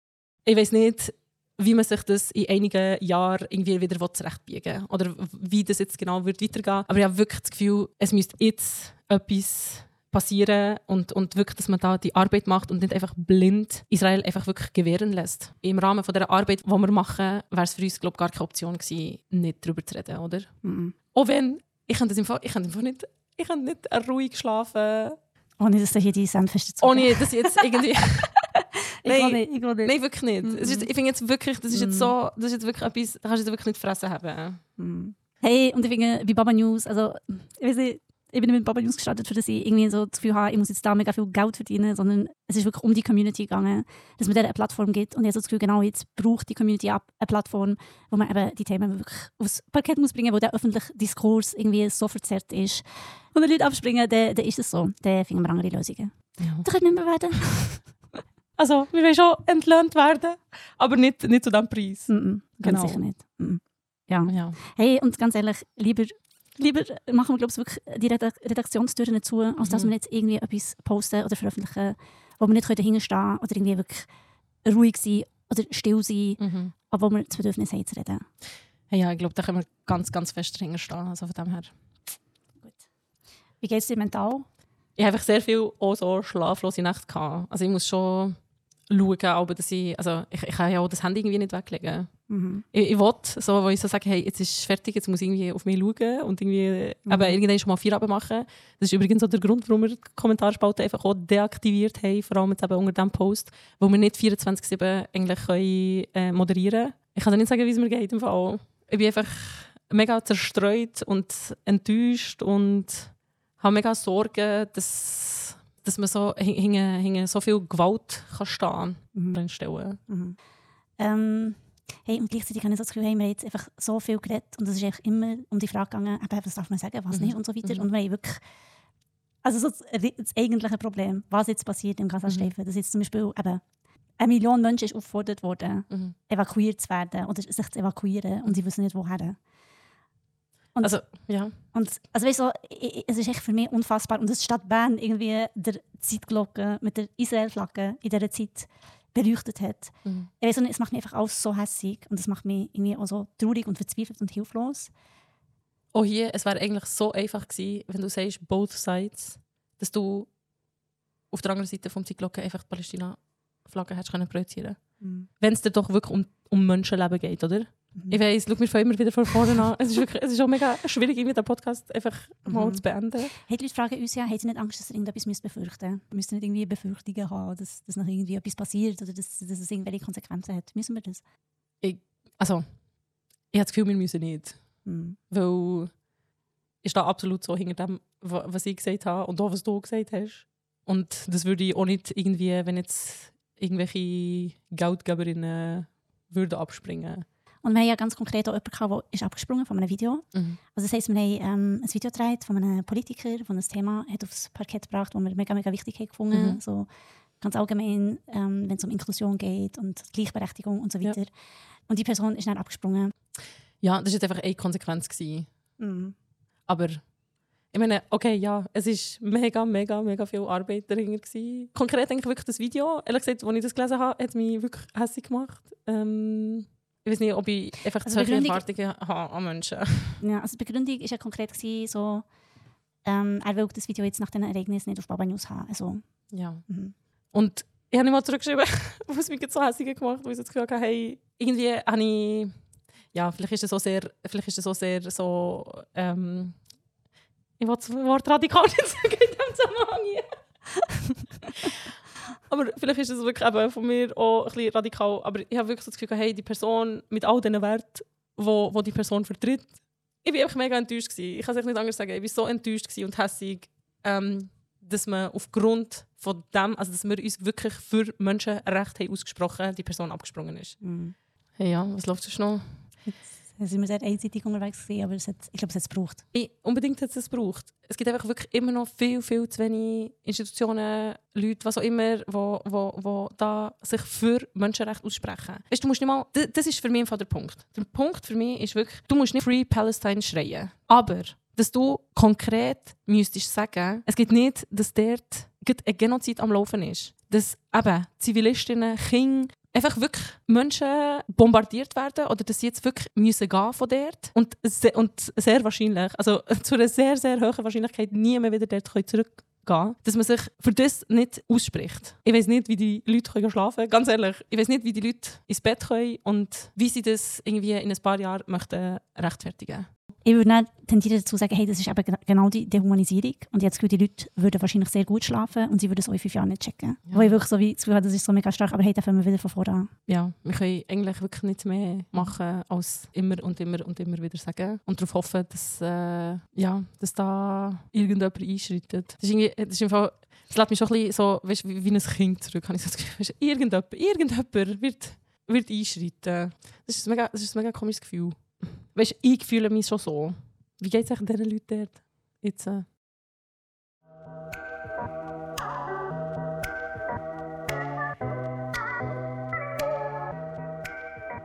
Ich weiß nicht, wie man sich das in einigen Jahren irgendwie wieder zurechtbiegen will. Oder wie das jetzt genau wird weitergehen Aber ich habe wirklich das Gefühl, es müsste jetzt etwas passieren und, und wirklich, dass man da die Arbeit macht und nicht einfach blind Israel einfach wirklich gewähren lässt. Im Rahmen von der Arbeit, die wir machen, wäre es für uns glaube gar keine Option gewesen, nicht darüber zu reden, oder? Mhm. Auch wenn, ich kann das im Fall, ich kann einfach nicht, ich kann nicht ruhig schlafen. Ohne dass du hier die Senfeste zu Ohne dass jetzt irgendwie... Nein, nicht, ich nicht. Nein, wirklich nicht. Mm -mm. ich finde jetzt wirklich, das ist jetzt so, das ist jetzt wirklich etwas, da kannst du jetzt wirklich nicht fressen haben. Mm. Hey, und ich finde, bei Baba News, also, ich weiß nicht, ich bin mit Baba News gestartet, für dass ich irgendwie so das Gefühl habe, ich muss jetzt da mega viel Geld verdienen, sondern es ist wirklich um die Community gegangen, dass man der eine Plattform gibt. Und ich habe so das Gefühl, genau jetzt braucht die Community eine Plattform, wo man eben die Themen wirklich aufs Parkett muss bringen, wo der öffentliche Diskurs irgendwie so verzerrt ist. Und wenn Leute abspringen, dann, dann ist es so. Dann finden wir andere Lösungen. Ja. Das könnte nicht mehr werden. Also, wir wollen schon entlöhnt werden, aber nicht, nicht zu diesem Preis. Mm -mm, ganz genau. sicher nicht. Mm ja. ja. Hey, und ganz ehrlich, lieber, lieber machen wir, glaube ich, wirklich die Redaktionstüren zu, als mhm. dass wir jetzt irgendwie etwas posten oder veröffentlichen, wo wir nicht dahinter stehen oder irgendwie wirklich ruhig sein oder still sein, mhm. aber wo wir das Bedürfnis haben zu reden. Hey, ja, ich glaube, da können wir ganz, ganz fest dahinter stehen. Also von dem her. Gut. Wie geht es dir mental? Ich habe sehr viel auch so schlaflose Nächte gehabt. Also ich muss schon schauen, aber dass ich, also ich, ich kann ja auch das Handy irgendwie nicht weglegen. Mhm. Ich, ich will, so, wo ich so sage, hey, jetzt ist es fertig, jetzt muss ich irgendwie auf mich schauen und irgendwie, mhm. aber irgendwann schon mal Feierabend machen. Das ist übrigens auch der Grund, warum wir die Kommentarspalte einfach auch deaktiviert haben, vor allem jetzt eben unter diesem Post, wo wir nicht 24-7 eigentlich können, äh, moderieren können. Ich kann dir nicht sagen, wie es mir geht im Fall. Ich bin einfach mega zerstreut und enttäuscht und habe mega Sorgen, dass dass man so hinter, hinter so viel Gewalt kann stehen kann. Mhm. Mhm. Ähm, hey, und gleichzeitig habe ich so das Gefühl, hey, wir haben jetzt einfach so viel geredet und es ist einfach immer um die Frage gegangen, was darf man sagen, was mhm. nicht und so weiter. Mhm. Und wir haben wirklich also so das, das, eigentliche Problem, was jetzt passiert im Gazastreifen, mhm. dass jetzt zum Beispiel eben eine Million Menschen ist aufgefordert worden, mhm. evakuiert zu werden oder sich zu evakuieren und sie wissen nicht, woher. Und, also, ja. Und, also weißt du, es ist echt für mich unfassbar. Und dass die Stadt Bern irgendwie der Zeitglocke mit der Israel-Flagge in dieser Zeit beleuchtet hat. Mhm. Ich weiss nicht, es macht mich einfach alles so hässlich und es macht mich irgendwie auch so traurig und verzweifelt und hilflos. Oh hier, es wäre eigentlich so einfach gewesen, wenn du sagst, both sides, dass du auf der anderen Seite vom Zeitglocke einfach die Palästina-Flagge hättest können projizieren. Mhm. Wenn es dir doch wirklich um, um Menschenleben geht, oder? Ich weiß, schau mir von immer wieder von vorne an. Es ist, wirklich, es ist auch mega schwierig, irgendwie den Podcast einfach mhm. mal zu beenden. Hey, die Leute fragen uns ja, haben sie nicht Angst, dass sie irgendetwas befürchten müssen? Wir müssen nicht irgendwie Befürchtungen haben, dass, dass noch irgendwie etwas passiert oder dass, dass es irgendwelche Konsequenzen hat. Müssen wir das? Ich, also, ich habe das Gefühl, wir müssen nicht. Mhm. Weil ich stehe absolut so hinter dem, was ich gesagt habe und auch, was du gesagt hast. Und das würde ich auch nicht irgendwie, wenn jetzt irgendwelche Geldgeberinnen würden abspringen und wir haben ja ganz konkret auch jemanden, der ist abgesprungen von einem Video. Mhm. Also das heisst, wir haben ähm, ein Video gedreht von einem Politiker, der ein Thema hat aufs Parkett gebracht, das wir mega, mega wichtig haben gefunden. Mhm. So, ganz allgemein, ähm, wenn es um Inklusion geht und Gleichberechtigung und so weiter. Ja. Und die Person ist dann abgesprungen. Ja, das war einfach eine Konsequenz. Mhm. Aber ich meine, okay, ja, es war mega, mega, mega viel Arbeit dahinter. Gewesen. Konkret eigentlich wirklich das Video, ehrlich gesagt, als ich das gelesen habe, hat mich wirklich hässlich gemacht. Ähm, ich weiß nicht, ob ich einfach also solche Erwartungen habe an Menschen. Ja, also die Begründung war ja konkret, gewesen, so, ähm, er will das Video jetzt nach den Ereignissen nicht auf Baba News haben. Also, ja. Mhm. Und ich habe nicht mal zurückgeschrieben, was mich so hässlich gemacht hat, weil ich das Gefühl hatte, hey, irgendwie habe ich ja, vielleicht ist es so sehr, vielleicht ist es so sehr so, ähm, ich will das Wort radikal nicht sagen in diesem Zusammenhang hier. Aber vielleicht ist es wirklich eben von mir auch ein bisschen radikal, aber ich habe wirklich so das Gefühl, hey, die Person mit all diesen Werten, wo, wo die Person vertritt, ich war einfach mega enttäuscht. Gewesen. Ich kann es nicht anders sagen. Ich war so enttäuscht und hässig, ähm, dass man aufgrund von dem, also dass wir uns wirklich für Menschenrechte haben ausgesprochen die Person abgesprungen ist. Mhm. Hey, ja, was läuft sonst noch? Jetzt sind wir sehr einseitig unterwegs gewesen, aber es hat, ich glaube, es hat es gebraucht. Ich, unbedingt hat es es gebraucht. Es gibt einfach wirklich immer noch viel, viel zu wenig Institutionen, Leute, was auch immer, wo, wo, wo sich für Menschenrechte aussprechen. Weißt, du musst nicht mal, das, das ist für mich einfach der Punkt. Der Punkt für mich ist wirklich, du musst nicht Free Palestine schreien, aber dass du konkret müsstest sagen, es gibt nicht, dass dort ein Genozid am Laufen ist. Dass eben Zivilistinnen, Kinder, einfach wirklich Menschen bombardiert werden oder dass sie jetzt wirklich müssen gehen von dort und, se und sehr wahrscheinlich, also zu einer sehr, sehr hohen Wahrscheinlichkeit nie mehr wieder dort zurückgehen dass man sich für das nicht ausspricht. Ich weiß nicht, wie die Leute können schlafen können, ganz ehrlich. Ich weiß nicht, wie die Leute ins Bett können und wie sie das irgendwie in ein paar Jahren möchten rechtfertigen ich würde dann tendieren dazu sagen, hey, das ist eben genau die Dehumanisierung. Und jetzt die Leute würden wahrscheinlich sehr gut schlafen und sie würden es auch in fünf Jahren nicht checken. Ja. Wo ich wirklich so wie das Gefühl habe, das ist so mega stark, aber hey, da fangen wir wieder von vorne an. Ja, wir können eigentlich wirklich nichts mehr machen, als immer und immer und immer wieder sagen. Und darauf hoffen, dass, äh, ja, dass da irgendjemand einschreitet. Das ist irgendwie, das ist einfach, das lässt mich schon ein bisschen so, weißt, wie, wie ein Kind zurück. Habe ich so das Gefühl, irgendjemand, irgendjemand wird, wird einschreiten. Das ist ein mega, das ist ein mega komisches Gefühl weißt, ich fühle mich schon so. Wie geht es diesen Leuten dort? Jetzt, äh,